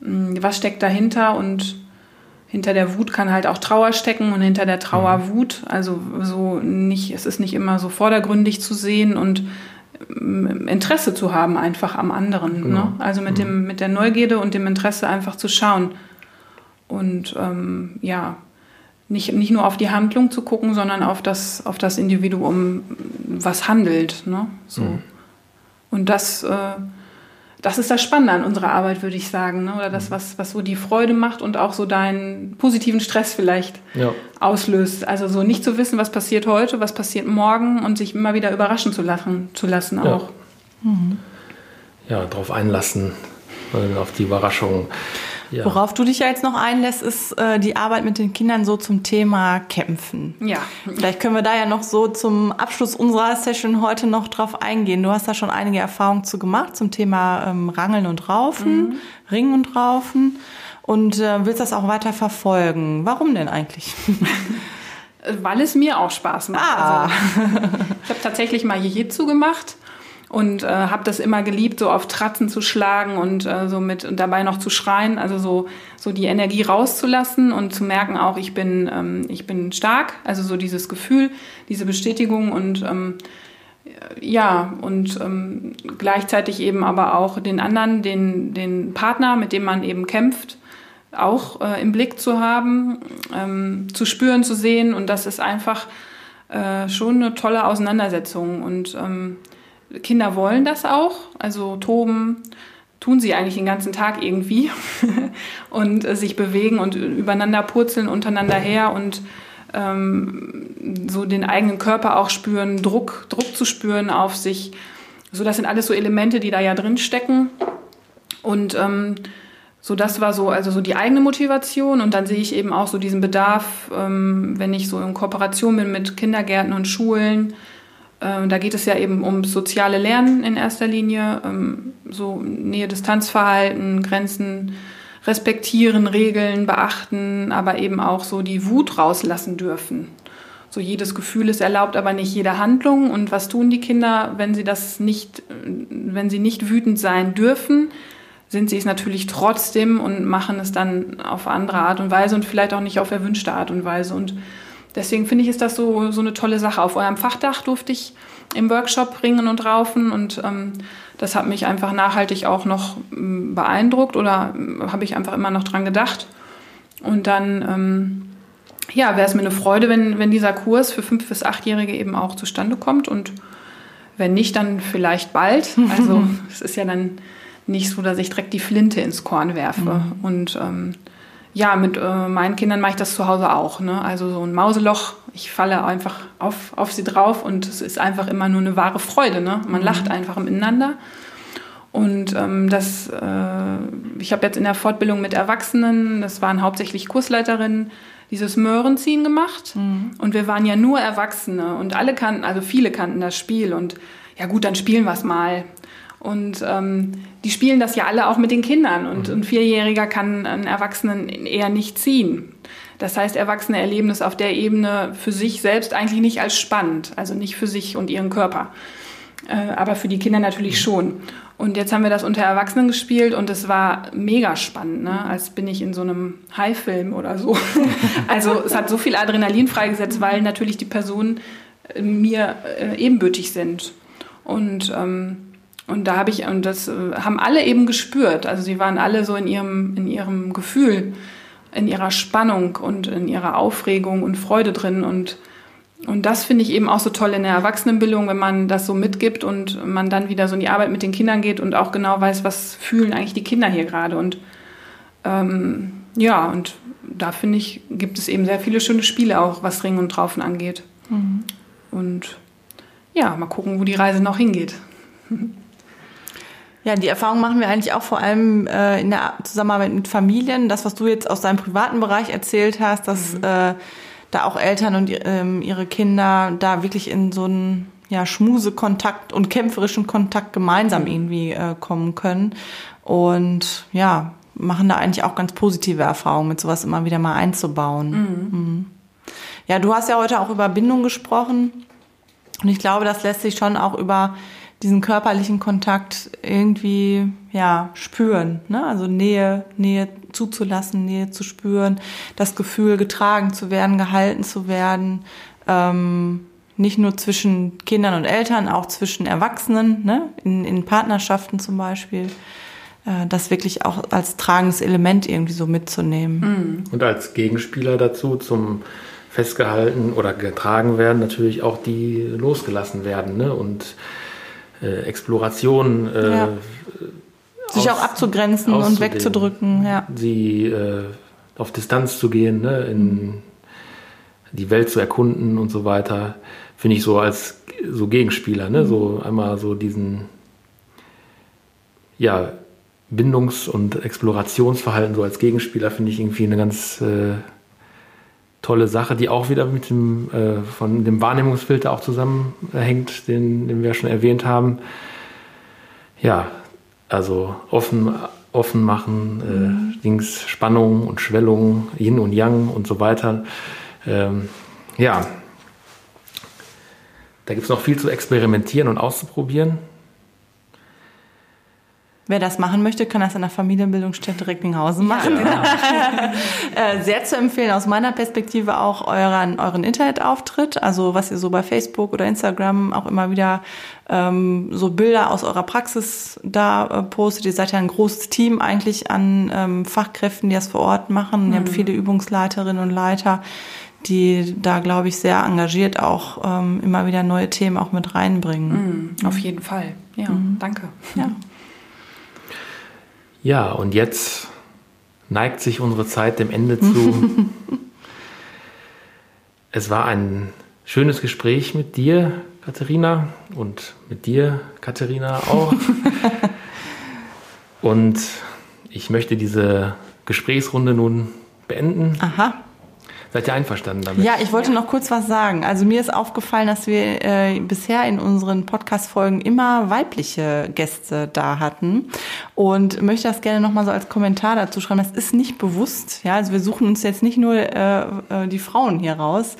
mh, hm, was steckt dahinter und hinter der Wut kann halt auch Trauer stecken und hinter der Trauer mhm. Wut. Also so nicht, es ist nicht immer so vordergründig zu sehen und Interesse zu haben einfach am anderen. Genau. Ne? Also mit, dem, mhm. mit der Neugierde und dem Interesse einfach zu schauen. Und ähm, ja, nicht, nicht nur auf die Handlung zu gucken, sondern auf das, auf das Individuum, was handelt. Ne? So. Mhm. Und das äh, das ist das Spannende an unserer Arbeit, würde ich sagen. Ne? Oder das, mhm. was, was so die Freude macht und auch so deinen positiven Stress vielleicht ja. auslöst. Also so nicht zu wissen, was passiert heute, was passiert morgen und sich immer wieder überraschen zu lassen, zu lassen auch. Ja, mhm. ja darauf einlassen, auf die Überraschung. Ja. Worauf du dich ja jetzt noch einlässt, ist äh, die Arbeit mit den Kindern so zum Thema Kämpfen. Ja. Vielleicht können wir da ja noch so zum Abschluss unserer Session heute noch drauf eingehen. Du hast da schon einige Erfahrungen zu gemacht zum Thema ähm, Rangeln und Raufen, mhm. Ringen und Raufen und äh, willst das auch weiter verfolgen. Warum denn eigentlich? Weil es mir auch Spaß macht. Ah. Also, ich habe tatsächlich mal Jiu-Jitsu gemacht und äh, habe das immer geliebt, so auf Tratzen zu schlagen und äh, so mit und dabei noch zu schreien, also so so die Energie rauszulassen und zu merken auch, ich bin ähm, ich bin stark, also so dieses Gefühl, diese Bestätigung und ähm, ja und ähm, gleichzeitig eben aber auch den anderen, den den Partner, mit dem man eben kämpft, auch äh, im Blick zu haben, ähm, zu spüren, zu sehen. Und das ist einfach äh, schon eine tolle Auseinandersetzung. Und ähm, Kinder wollen das auch, also toben tun sie eigentlich den ganzen Tag irgendwie und äh, sich bewegen und übereinander purzeln untereinander her und ähm, so den eigenen Körper auch spüren, Druck, Druck zu spüren auf sich. so, das sind alles so Elemente, die da ja drin stecken. Und ähm, so, das war so, also so die eigene Motivation. Und dann sehe ich eben auch so diesen Bedarf, ähm, wenn ich so in Kooperation bin mit Kindergärten und Schulen. Ähm, da geht es ja eben um soziale Lernen in erster Linie, ähm, so Nähe-Distanzverhalten, Grenzen respektieren, Regeln beachten, aber eben auch so die Wut rauslassen dürfen. So jedes Gefühl ist erlaubt, aber nicht jede Handlung. Und was tun die Kinder, wenn sie das nicht, wenn sie nicht wütend sein dürfen? sind sie es natürlich trotzdem und machen es dann auf andere Art und Weise und vielleicht auch nicht auf erwünschte Art und Weise. Und deswegen finde ich, ist das so, so eine tolle Sache. Auf eurem Fachdach durfte ich im Workshop ringen und raufen und ähm, das hat mich einfach nachhaltig auch noch ähm, beeindruckt oder äh, habe ich einfach immer noch dran gedacht. Und dann, ähm, ja, wäre es mir eine Freude, wenn, wenn dieser Kurs für fünf- bis achtjährige eben auch zustande kommt und wenn nicht, dann vielleicht bald. Also es ist ja dann nicht so, dass ich direkt die Flinte ins Korn werfe. Mhm. Und ähm, ja, mit äh, meinen Kindern mache ich das zu Hause auch. Ne? Also so ein Mauseloch, ich falle einfach auf, auf sie drauf und es ist einfach immer nur eine wahre Freude. Ne? Man mhm. lacht einfach miteinander. Und ähm, das, äh, ich habe jetzt in der Fortbildung mit Erwachsenen, das waren hauptsächlich Kursleiterinnen, dieses Möhrenziehen gemacht. Mhm. Und wir waren ja nur Erwachsene und alle kannten, also viele kannten das Spiel. Und ja gut, dann spielen wir es mal. Und ähm, die spielen das ja alle auch mit den Kindern. Und mhm. ein Vierjähriger kann einen Erwachsenen eher nicht ziehen. Das heißt, Erwachsene erleben es auf der Ebene für sich selbst eigentlich nicht als spannend, also nicht für sich und ihren Körper. Äh, aber für die Kinder natürlich mhm. schon. Und jetzt haben wir das unter Erwachsenen gespielt und es war mega spannend, ne? als bin ich in so einem High-Film oder so. also es hat so viel Adrenalin freigesetzt, weil natürlich die Personen äh, mir äh, ebenbürtig sind. Und ähm, und da habe ich, und das äh, haben alle eben gespürt. Also sie waren alle so in ihrem, in ihrem Gefühl, in ihrer Spannung und in ihrer Aufregung und Freude drin. Und, und das finde ich eben auch so toll in der Erwachsenenbildung, wenn man das so mitgibt und man dann wieder so in die Arbeit mit den Kindern geht und auch genau weiß, was fühlen eigentlich die Kinder hier gerade. Und ähm, ja, und da finde ich, gibt es eben sehr viele schöne Spiele auch, was Ringen und Traufen angeht. Mhm. Und ja, mal gucken, wo die Reise noch hingeht. Ja, die Erfahrung machen wir eigentlich auch vor allem äh, in der Zusammenarbeit mit Familien. Das, was du jetzt aus deinem privaten Bereich erzählt hast, dass mhm. äh, da auch Eltern und ähm, ihre Kinder da wirklich in so einen ja, Schmusekontakt und kämpferischen Kontakt gemeinsam irgendwie äh, kommen können. Und ja, machen da eigentlich auch ganz positive Erfahrungen, mit sowas immer wieder mal einzubauen. Mhm. Mhm. Ja, du hast ja heute auch über Bindung gesprochen. Und ich glaube, das lässt sich schon auch über diesen körperlichen Kontakt irgendwie ja spüren, ne? Also Nähe, Nähe zuzulassen, Nähe zu spüren, das Gefühl getragen zu werden, gehalten zu werden, ähm, nicht nur zwischen Kindern und Eltern, auch zwischen Erwachsenen, ne? in, in Partnerschaften zum Beispiel, äh, das wirklich auch als tragendes Element irgendwie so mitzunehmen. Mhm. Und als Gegenspieler dazu zum festgehalten oder getragen werden natürlich auch die losgelassen werden ne? und äh, Exploration äh, ja. sich auch abzugrenzen und wegzudrücken, ja. Sie äh, auf Distanz zu gehen, ne, in die Welt zu erkunden und so weiter, finde ich so als so Gegenspieler, ne, so einmal so diesen ja Bindungs- und Explorationsverhalten so als Gegenspieler finde ich irgendwie eine ganz äh, tolle Sache, die auch wieder mit dem, äh, von dem Wahrnehmungsfilter auch zusammenhängt, den, den wir schon erwähnt haben. Ja, also offen, offen machen, äh, mhm. Dings, Spannung und Schwellung, Yin und Yang und so weiter. Ähm, ja, da gibt es noch viel zu experimentieren und auszuprobieren. Wer das machen möchte, kann das in der Familienbildungsstätte Recklinghausen machen. Ja, genau. Äh, sehr zu empfehlen aus meiner Perspektive auch euren, euren Internetauftritt, also was ihr so bei Facebook oder Instagram auch immer wieder ähm, so Bilder aus eurer Praxis da äh, postet. Ihr seid ja ein großes Team eigentlich an ähm, Fachkräften, die das vor Ort machen. Mhm. Ihr habt mhm. viele Übungsleiterinnen und Leiter die da, glaube ich, sehr engagiert auch ähm, immer wieder neue Themen auch mit reinbringen. Mhm, auf jeden Fall. Ja, mhm. danke. Ja. Ja, und jetzt neigt sich unsere Zeit dem Ende zu. es war ein schönes Gespräch mit dir, Katharina, und mit dir, Katharina, auch. und ich möchte diese Gesprächsrunde nun beenden. Aha. Seid ihr einverstanden damit? Ja, ich wollte noch kurz was sagen. Also mir ist aufgefallen, dass wir äh, bisher in unseren Podcast-Folgen immer weibliche Gäste da hatten und möchte das gerne nochmal so als Kommentar dazu schreiben. Das ist nicht bewusst. Ja, also wir suchen uns jetzt nicht nur äh, äh, die Frauen hier raus,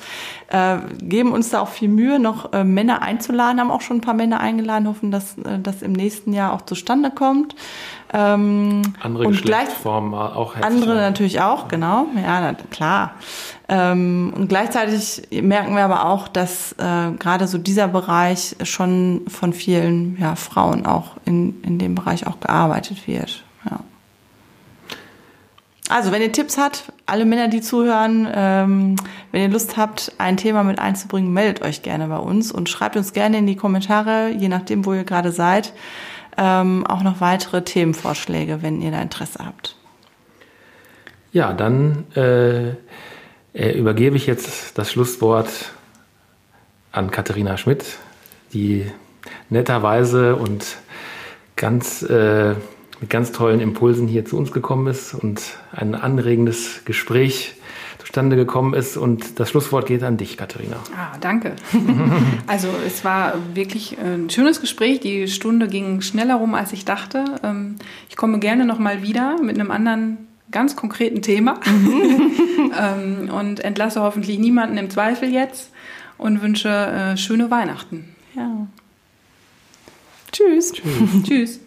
äh, geben uns da auch viel Mühe, noch äh, Männer einzuladen, haben auch schon ein paar Männer eingeladen, hoffen, dass äh, das im nächsten Jahr auch zustande kommt. Ähm, andere Geschlechtsformen auch. Andere natürlich auch, genau. Ja, na, klar. Ähm, und gleichzeitig merken wir aber auch, dass äh, gerade so dieser Bereich schon von vielen ja, Frauen auch in, in dem Bereich auch gearbeitet wird. Ja. Also, wenn ihr Tipps habt, alle Männer, die zuhören, ähm, wenn ihr Lust habt, ein Thema mit einzubringen, meldet euch gerne bei uns und schreibt uns gerne in die Kommentare, je nachdem, wo ihr gerade seid, ähm, auch noch weitere Themenvorschläge, wenn ihr da Interesse habt. Ja, dann äh, übergebe ich jetzt das Schlusswort an Katharina Schmidt, die netterweise und ganz, äh, mit ganz tollen Impulsen hier zu uns gekommen ist und ein anregendes Gespräch zustande gekommen ist. Und das Schlusswort geht an dich, Katharina. Ah, danke. also es war wirklich ein schönes Gespräch. Die Stunde ging schneller rum, als ich dachte. Ähm, ich komme gerne noch mal wieder mit einem anderen ganz konkreten Thema ähm, und entlasse hoffentlich niemanden im Zweifel jetzt und wünsche äh, schöne Weihnachten. Ja. Tschüss. Tschüss. Tschüss.